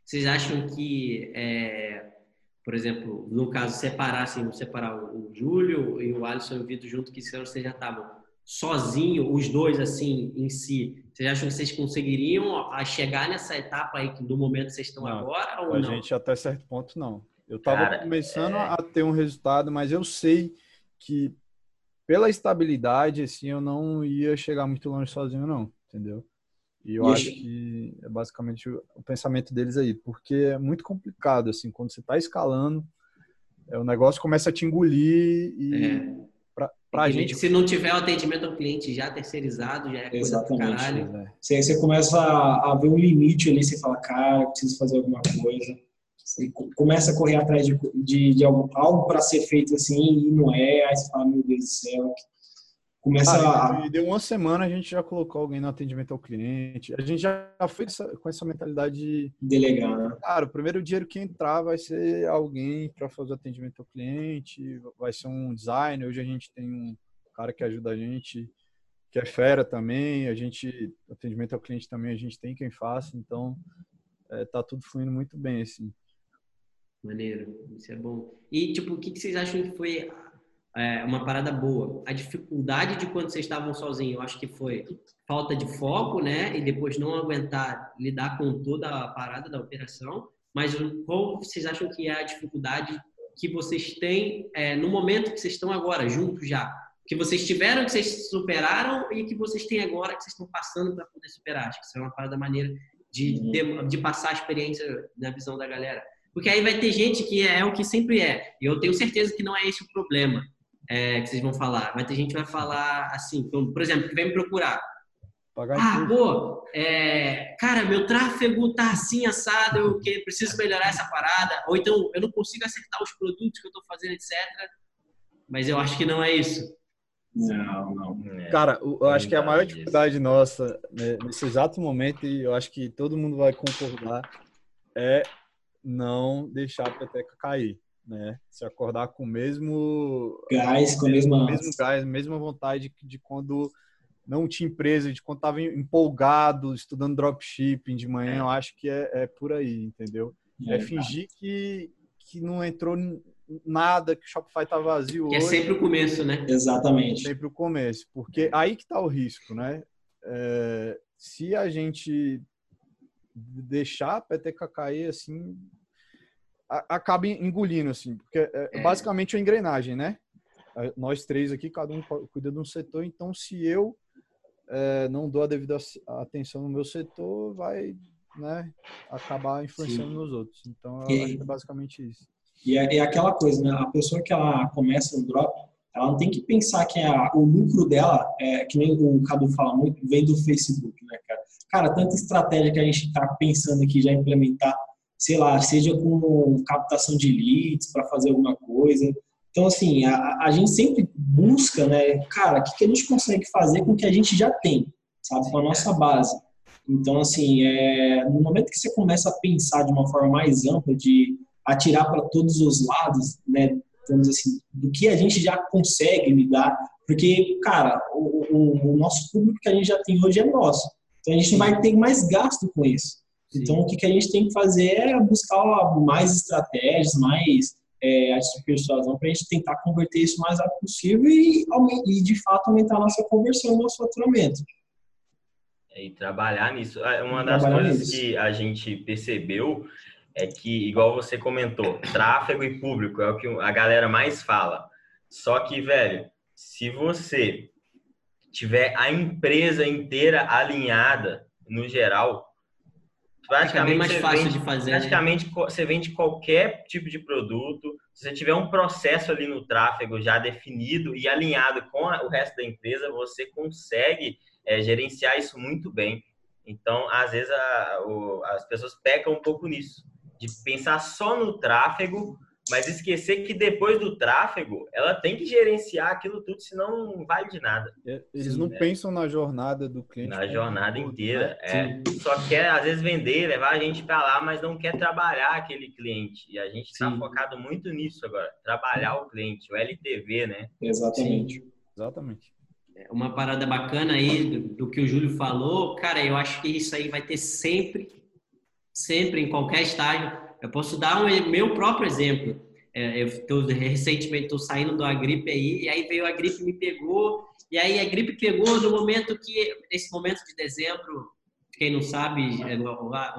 Speaker 1: Vocês acham que, é, por exemplo, no caso, separassem, separar o, Júlio e o Alisson e o Vitor junto, que vocês já estavam sozinho, os dois assim em si, vocês acham que vocês conseguiriam chegar nessa etapa aí do momento que vocês estão não, agora ou
Speaker 3: a
Speaker 1: não?
Speaker 3: A gente até certo ponto não. Eu estava começando é... a ter um resultado, mas eu sei que pela estabilidade, assim, eu não ia chegar muito longe sozinho, não, entendeu? E eu e acho que é basicamente o pensamento deles aí, porque é muito complicado, assim, quando você está escalando, é, o negócio começa a te engolir e é. pra, pra gente...
Speaker 1: Se não tiver o atendimento ao cliente já terceirizado, já é coisa Exatamente, do caralho.
Speaker 2: É. Você, você começa a, a ver um limite ali, você fala, cara, preciso fazer alguma coisa. Você começa a correr atrás de, de, de algo, algo para ser feito assim e não é, aí você fala, meu Deus do céu. Começa
Speaker 3: ah, a... Deu uma semana, a gente já colocou alguém no atendimento ao cliente. A gente já foi com essa mentalidade de.
Speaker 2: Delegar, né?
Speaker 3: Cara, o primeiro dinheiro que entrar vai ser alguém para fazer o atendimento ao cliente, vai ser um designer. Hoje a gente tem um cara que ajuda a gente, que é fera também. A gente, atendimento ao cliente também, a gente tem quem faça. Então, é, tá tudo fluindo muito bem, assim.
Speaker 1: Maneiro, isso é bom. E, tipo, o que, que vocês acham que foi é, uma parada boa? A dificuldade de quando vocês estavam sozinhos, eu acho que foi falta de foco, né? E depois não aguentar lidar com toda a parada da operação. Mas qual vocês acham que é a dificuldade que vocês têm é, no momento que vocês estão agora, juntos já? Que vocês tiveram, que vocês superaram e que vocês têm agora, que vocês estão passando para poder superar. Acho que isso é uma parada maneira de, de, de passar a experiência na visão da galera. Porque aí vai ter gente que é o que sempre é. E eu tenho certeza que não é esse o problema é, que vocês vão falar. Vai ter gente que vai falar assim, por exemplo, que vem me procurar. Pagar ah, pô, é, cara, meu tráfego tá assim assado, eu que preciso melhorar essa parada. Ou então eu não consigo acertar os produtos que eu tô fazendo, etc. Mas eu acho que não é isso.
Speaker 2: Não, não.
Speaker 3: É, Cara, eu acho que a maior dificuldade nossa né, nesse exato momento, e eu acho que todo mundo vai concordar, é não deixar a peteca cair, né? Se acordar com o mesmo
Speaker 2: gás, com o mesmo,
Speaker 3: mesmo gás, mesma vontade de quando não tinha empresa, de quando estava empolgado, estudando dropshipping de manhã, é. eu acho que é, é por aí, entendeu? É, é fingir que, que não entrou nada, que o Shopify tá vazio que
Speaker 1: é hoje. é sempre o começo, né?
Speaker 2: Exatamente.
Speaker 3: Sempre o começo, porque aí que tá o risco, né? É, se a gente deixar a peteca cair assim, acaba engolindo, assim, porque é, é. basicamente uma engrenagem, né? Nós três aqui, cada um cuida de um setor, então se eu é, não dou a devida atenção no meu setor, vai né, acabar influenciando Sim. nos outros. Então, eu e, acho que é basicamente isso.
Speaker 2: E é, é, aquela coisa, né? A pessoa que ela começa no drop, ela não tem que pensar que a, o lucro dela, é, que nem o Cadu fala muito, vem do Facebook, né, cara? Cara, tanta estratégia que a gente está pensando aqui já implementar, sei lá, seja com captação de leads para fazer alguma coisa. Então, assim, a, a gente sempre busca, né, cara, o que, que a gente consegue fazer com o que a gente já tem, sabe, com a nossa base. Então, assim, é, no momento que você começa a pensar de uma forma mais ampla, de atirar para todos os lados, né, vamos assim, do que a gente já consegue lidar, porque, cara, o, o, o, nosso público que a gente já tem hoje é nosso. Então a gente vai ter mais gasto com isso. Sim. Então o que, que a gente tem que fazer é buscar mais estratégias, mais é, de persuasão para a gente tentar converter isso o mais rápido possível e, e de fato aumentar a nossa conversão, nosso faturamento.
Speaker 4: É, e trabalhar nisso. É, uma das trabalhar coisas nisso. que a gente percebeu é que, igual você comentou, tráfego e público é o que a galera mais fala. Só que, velho, se você tiver a empresa inteira alinhada, no geral,
Speaker 1: praticamente, mais fácil vende, de fazer,
Speaker 4: praticamente né? você vende qualquer tipo de produto. Se você tiver um processo ali no tráfego já definido e alinhado com o resto da empresa, você consegue é, gerenciar isso muito bem. Então, às vezes, a, o, as pessoas pecam um pouco nisso de pensar só no tráfego, mas esquecer que depois do tráfego, ela tem que gerenciar aquilo tudo, senão não vale de nada.
Speaker 3: É, eles Sim, não né? pensam na jornada do cliente.
Speaker 4: Na jornada inteira. Né? É, só quer, às vezes, vender, levar a gente para lá, mas não quer trabalhar aquele cliente. E a gente está focado muito nisso agora. Trabalhar o cliente, o LTV, né?
Speaker 2: Exatamente.
Speaker 3: Sim. Exatamente.
Speaker 1: É, uma parada bacana aí do, do que o Júlio falou, cara, eu acho que isso aí vai ter sempre, sempre, em qualquer estágio. Eu posso dar um meu próprio exemplo. É, eu tô, recentemente estou saindo da gripe aí, e aí veio a gripe me pegou, e aí a gripe pegou no momento que, nesse momento de dezembro, quem não sabe, é,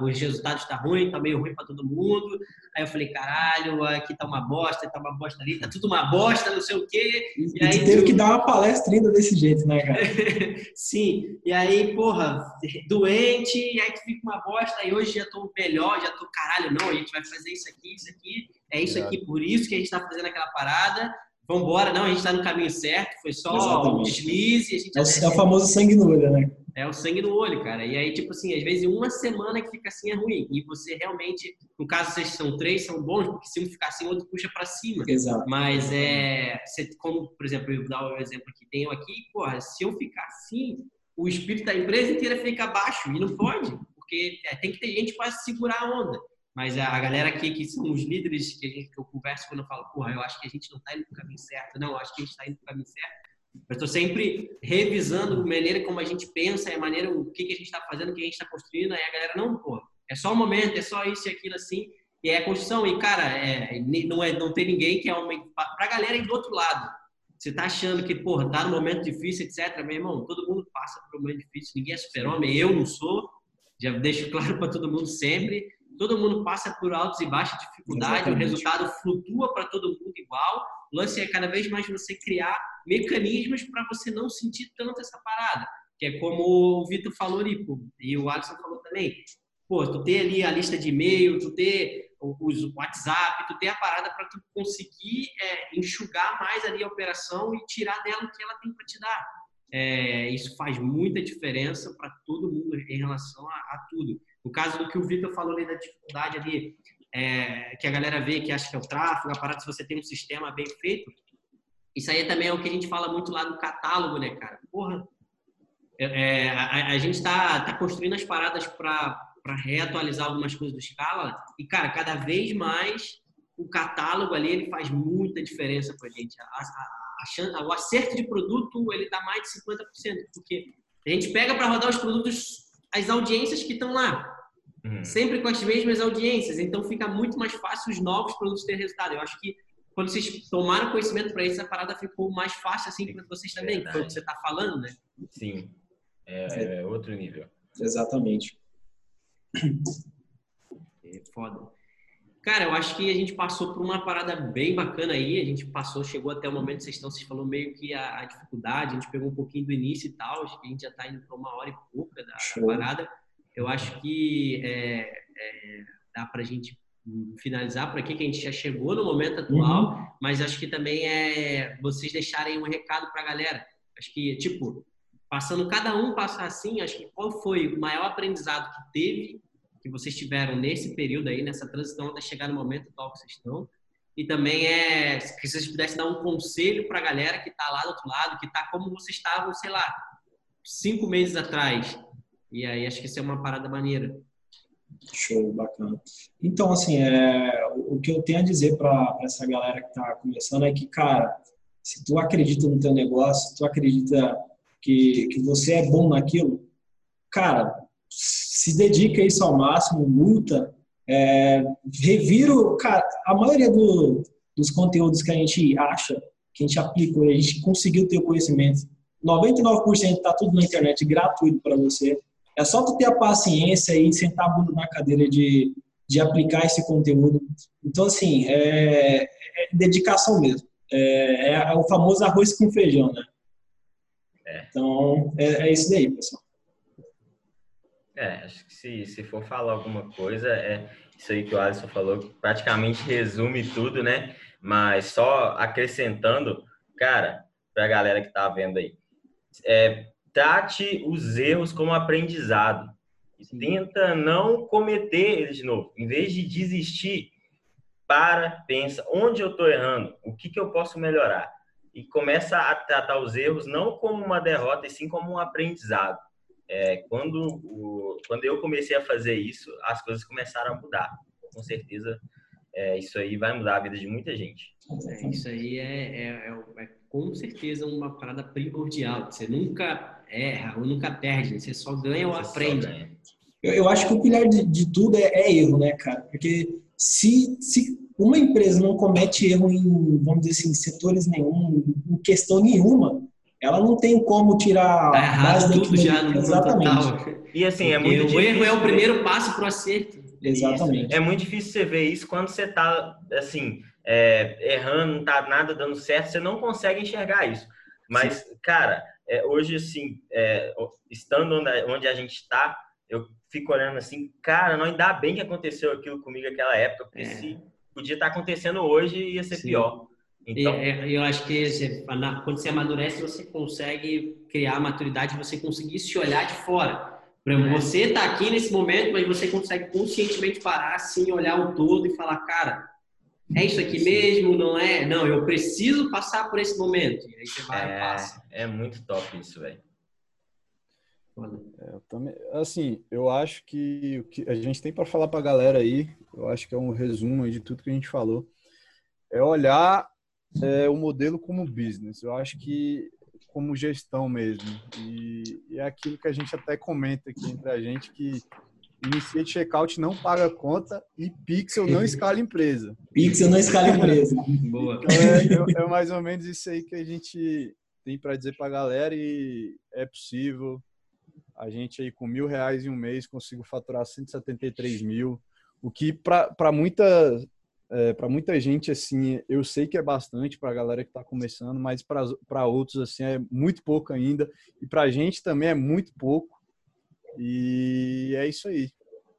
Speaker 1: os resultados estão tá ruim, tá meio ruim para todo mundo. Aí eu falei, caralho, aqui tá uma bosta, tá uma bosta ali, tá tudo uma bosta, não sei o quê.
Speaker 2: E, e aí teve tu... que dar uma palestra ainda desse jeito, né, cara?
Speaker 1: Sim. E aí, porra, doente, e aí tu fica uma bosta, e hoje já tô melhor, já tô, caralho, não, a gente vai fazer isso aqui, isso aqui, é isso aqui, por isso que a gente tá fazendo aquela parada. Vambora, não, a gente tá no caminho certo, foi só Exatamente. um deslize. A gente
Speaker 2: é, o, é o famoso sangue no olho, né?
Speaker 1: É o sangue no olho, cara. E aí, tipo assim, às vezes uma semana que fica assim é ruim. E você realmente, no caso, vocês são três, são bons, porque se um ficar assim, o outro puxa para cima.
Speaker 2: Exato.
Speaker 1: Mas é. Você, como, por exemplo, eu vou dar o um exemplo que tenho aqui, porra, se eu ficar assim, o espírito da empresa inteira fica abaixo. E não pode, porque é, tem que ter gente para segurar a onda. Mas a galera aqui, que são os líderes que, gente, que eu converso quando eu falo, porra, eu acho que a gente não está indo para o caminho certo. Não, eu acho que a gente está indo para o caminho certo eu estou sempre revisando a maneira como a gente pensa, a maneira, o que, que a gente está fazendo, o que a gente está construindo. Aí a galera, não, pô, é só um momento, é só isso e aquilo assim. E é a construção. E, cara, é, não, é, não tem ninguém que é uma. Para a galera ir do outro lado. Você tá achando que, porra, tá no momento difícil, etc. Meu irmão, todo mundo passa por um momento difícil. Ninguém é super-homem. Eu não sou. Já deixo claro para todo mundo sempre. Todo mundo passa por altos e baixas dificuldades. O resultado flutua para todo mundo igual. O lance é cada vez mais você criar mecanismos para você não sentir tanto essa parada. Que é como o Vitor falou ali, e o Alisson falou também. Pô, tu ter ali a lista de e-mail, tu ter os WhatsApp, tu ter a parada para tu conseguir é, enxugar mais ali a operação e tirar dela o que ela tem para te dar. É, isso faz muita diferença para todo mundo em relação a, a, tudo. No caso do que o Vitor falou ali da dificuldade ali, é, que a galera vê que acha que é o tráfego, a parada se você tem um sistema bem feito, isso aí também é o que a gente fala muito lá do catálogo, né, cara? Porra, é, é a, a, gente está tá construindo as paradas para reatualizar algumas coisas do Scala e, cara, cada vez mais o catálogo ali ele faz muita diferença para a gente. O acerto de produto ele dá mais de 50%, porque a gente pega para rodar os produtos, as audiências que estão lá. Uhum. Sempre com as mesmas audiências, então fica muito mais fácil os novos produtos terem resultado. Eu acho que quando vocês tomaram conhecimento para isso, a parada ficou mais fácil assim para vocês também, que foi o que você está falando, né?
Speaker 4: Sim, é, é outro nível.
Speaker 2: Exatamente.
Speaker 1: É foda. Cara, eu acho que a gente passou por uma parada bem bacana aí. A gente passou, chegou até o momento que vocês estão, vocês falou meio que a, a, dificuldade, a gente pegou um pouquinho do início e tal. Acho que a gente já está indo para uma hora e pouca da, da parada. Eu acho que é, é, dá para a gente finalizar por aqui, que a gente já chegou no momento atual, uhum. mas acho que também é vocês deixarem um recado para a galera. Acho que, tipo, passando cada um passar assim, acho que qual foi o maior aprendizado que teve, que vocês tiveram nesse período aí, nessa transição até chegar no momento atual que vocês estão. E também é que vocês pudessem dar um conselho para a galera que está lá do outro lado, que está como vocês estavam, sei lá, cinco meses atrás. E aí acho que isso é uma parada maneira.
Speaker 2: Show, bacana. Então, assim, é, o que eu tenho a dizer para essa galera que está começando é que, cara, se tu acredita no teu negócio, se tu acredita que, que você é bom naquilo, cara, se dedica isso ao máximo, luta, é, revira, cara, a maioria do, dos conteúdos que a gente acha, que a gente aplica, a gente conseguiu ter o conhecimento, 99% está tudo na internet, gratuito para você. É só tu ter a paciência e sentar a bunda na cadeira de, de aplicar esse conteúdo. Então, assim, é, é dedicação mesmo. É, é, o famoso arroz com feijão, né? É. Então, é, é isso daí, pessoal.
Speaker 4: É, acho que se, se for falar alguma coisa, é isso aí que o Alisson falou, que praticamente resume tudo, né? Mas só acrescentando, cara, para a galera que tá vendo aí, é, trate os erros como aprendizado. E tenta não cometer eles de novo. Em vez de desistir, para, pensa, onde eu estou errando? O que, que eu posso melhorar? E começa a tratar os erros não como uma derrota, e sim como um aprendizado. É, quando, o, quando eu comecei a fazer isso, as coisas começaram a mudar. Com certeza, é, isso aí vai mudar a vida de muita gente.
Speaker 1: É, isso aí é, é, é, é com certeza uma parada primordial. Você nunca erra ou nunca perde, você só ganha ou aprende. Ganha.
Speaker 2: Eu, eu, acho que o pilar de, de tudo é, é, erro, né, cara? Porque se, se uma empresa não comete erro em, vamos dizer assim, setores nenhum, em questão nenhuma, ela não tem como tirar
Speaker 1: tá errado tudo já no
Speaker 2: Exatamente. Total.
Speaker 4: E assim, é muito
Speaker 1: o erro é o primeiro passo para o acerto.
Speaker 2: Exatamente.
Speaker 4: É muito difícil você ver isso quando você está assim, é, errando, não tá nada dando certo, você não consegue enxergar isso. Mas, Sim. cara, é, hoje, assim, é, estando onde, a gente está, eu fico olhando assim, cara, não ainda bem que aconteceu aquilo comigo naquela época, porque é. se podia estar tá acontexemplo hoje, ia ser Sim. pior.
Speaker 1: Então... É, eu acho que você, quando você amadurece, você consegue criar maturidade, você conseguir se olhar de fora. É. Você está aqui nesse momento, mas você consegue conscientemente parar, assim, olhar o todo e falar, cara, é isso aqui mesmo, não é? Não, eu preciso passar por esse momento. E aí você vai
Speaker 4: é,
Speaker 1: e passa.
Speaker 4: É muito top isso, velho.
Speaker 3: É, eu também, assim, eu acho que o que a gente tem para falar para a galera aí, eu acho que é um resumo de tudo que a gente falou, é olhar é, o modelo como business. Eu acho que como gestão mesmo. E, e, é aquilo que a gente até comenta aqui entre a gente que Inicia de checkout não paga conta e Pixel não escala empresa.
Speaker 2: Pixel não escala empresa.
Speaker 3: Boa. Então é, é, é, mais ou menos isso aí que a gente tem para dizer para a galera e é possível. A gente aí com mil reais em um mês consigo faturar 173 mil, o que para muita é, para muita gente assim eu sei que é bastante para a galera que está começando, mas para outros assim é muito pouco ainda e para a gente também é muito pouco e é isso aí.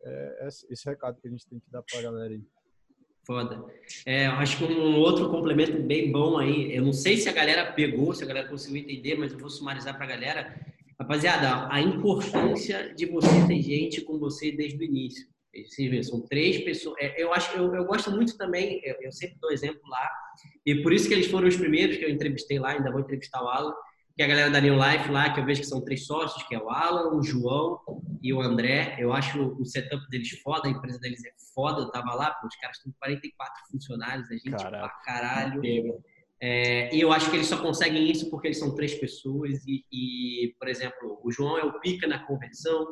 Speaker 3: É esse recado que a gente tem que dar para a galera aí.
Speaker 1: Foda. É, acho que um outro complemento bem bom aí, eu não sei se a galera pegou, se a galera conseguiu entender, mas eu vou sumarizar para a galera. Rapaziada, a importância de você ter gente com você desde o início. Você vê, são três pessoas. É, eu acho, eu, eu gosto muito também, eu, eu sempre dou exemplo lá, e por isso que eles foram os primeiros que eu entrevistei lá, ainda vou entrevistar o Alan que é a galera da New Life lá, que eu vejo que são três sócios, que é o Alan, o João e o André. Eu acho o setup deles foda, a empresa deles é foda. Eu tava lá, pô, os caras têm 44 funcionários, a gente Caraca. pra caralho. É, e eu acho que eles só conseguem isso porque eles são três pessoas e, e, por exemplo, o João é o pica na conversão,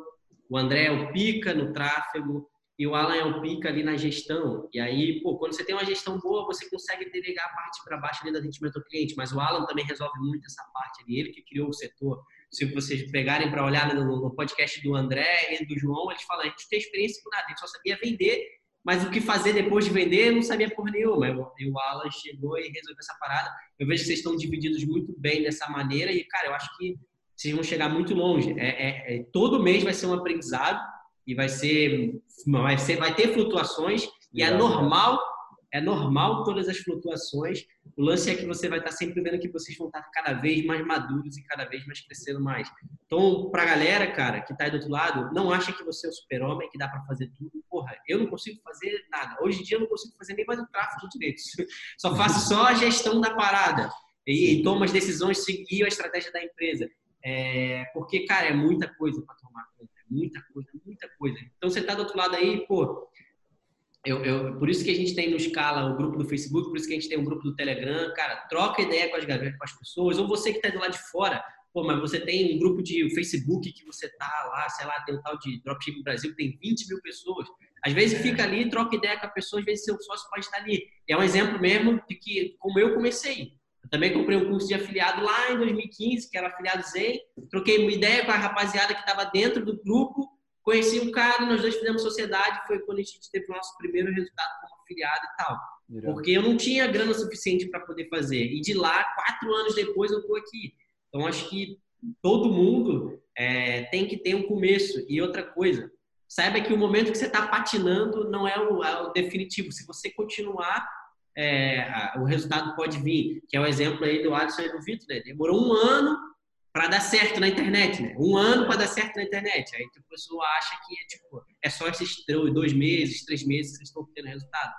Speaker 1: o André é o pica no tráfego, e o Alan é o pica ali na gestão. E aí, pô, quando você tem uma gestão boa, você consegue delegar a parte para baixo ali do atendimento ao cliente. Mas o Alan também resolve muito essa parte ali, ele que criou o setor. Se vocês pegarem para olhar no, no, podcast do André e do João, eles falam: a gente tem experiência com nada, a gente só sabia vender, mas o que fazer depois de vender não sabia por nenhuma. E o Alan chegou e resolveu essa parada. Eu vejo que vocês estão divididos muito bem dessa maneira e, cara, eu acho que vocês vão chegar muito longe. É, é, é todo mês vai ser um aprendizado e vai ser, vai ser, vai ter flutuações e é normal, é normal todas as flutuações. O lance é que você vai estar sempre vendo que vocês vão estar cada vez mais maduros e cada vez mais crescendo mais. Então, para a galera, cara, que está aí do outro lado, não acha que você é o super-homem, que dá para fazer tudo. Porra, eu não consigo fazer nada. Hoje em dia eu não consigo fazer nem mais o tráfego de direitos. Só faço só a gestão da parada. E, e tomo as decisões, seguir a estratégia da empresa. É, porque, cara, é muita coisa para tomar conta muita coisa, muita coisa. Então você está do outro lado aí, pô. Eu, eu, por isso que a gente tem no Scala o grupo do Facebook, por isso que a gente tem o grupo do Telegram. Cara, troca ideia com as, com as pessoas. Ou você que está do lado de fora, pô, mas você tem um grupo de Facebook que você tá lá, sei lá, tem um tal de Dropshipping Brasil que tem 20 mil pessoas. Às vezes fica ali, troca ideia com a pessoa, às vezes seu sócio pode estar ali. É um exemplo mesmo de que, como eu comecei. Eu também comprei um curso de afiliado lá em 2015, que era afiliado Zen. Troquei uma ideia com a rapaziada que estava dentro do grupo. Conheci um cara, nós dois fizemos sociedade. Foi quando a gente teve o nosso primeiro resultado como afiliado e tal. Porque eu não tinha grana suficiente para poder fazer. E de lá, quatro anos depois, eu estou aqui. Então, acho que todo mundo é, tem que ter um começo. E outra coisa, saiba que o momento que você está patinando não é o, é o definitivo. Se você continuar é, o resultado pode vir, que é o exemplo aí do Alisson e do Vitor, né? Demorou um ano para dar certo na internet, né? Um ano para dar certo na internet. Aí a pessoa acha que é, tipo, é só esses dois meses, três meses que estão tendo resultado.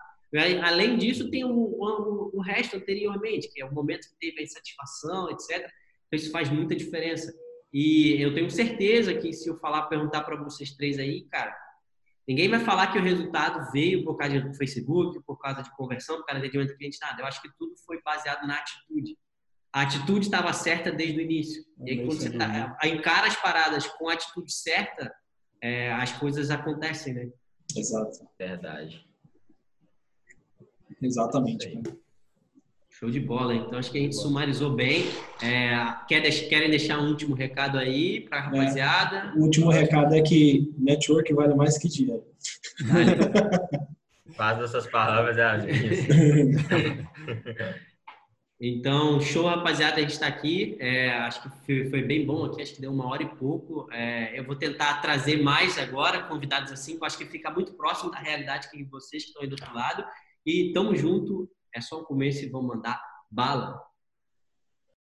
Speaker 1: Além disso, tem o, o, o, resto anteriormente, que é o momento que teve a insatisfação, etc. Então, isso faz muita diferença. E eu tenho certeza que se eu falar, perguntar para vocês três aí, cara, ninguém vai falar que o resultado veio por causa do Facebook, por causa de conversão, por causa de atendimento cliente, nada. Eu acho que tudo foi baseado na atitude. A atitude estava certa desde o início. E aí, quando você tá, encara as paradas com a atitude certa, é, as coisas acontecem, né?
Speaker 2: Exato.
Speaker 4: Verdade.
Speaker 2: Exatamente.
Speaker 1: Show de bola. Então, acho que a gente sumarizou bem. É, quer querem deixar um último recado aí para a rapaziada?
Speaker 2: É, o último recado é que network vale mais que dinheiro.
Speaker 4: Faz essas palavras, é
Speaker 1: Então, show, rapaziada, a gente está aqui. É, acho que foi, foi, bem bom aqui, acho que deu uma hora e pouco. É, eu vou tentar trazer mais agora, convidados assim, que eu acho que fica muito próximo da realidade que vocês que estão aí do outro lado. E tamo junto, é só o começo e vamos mandar bala.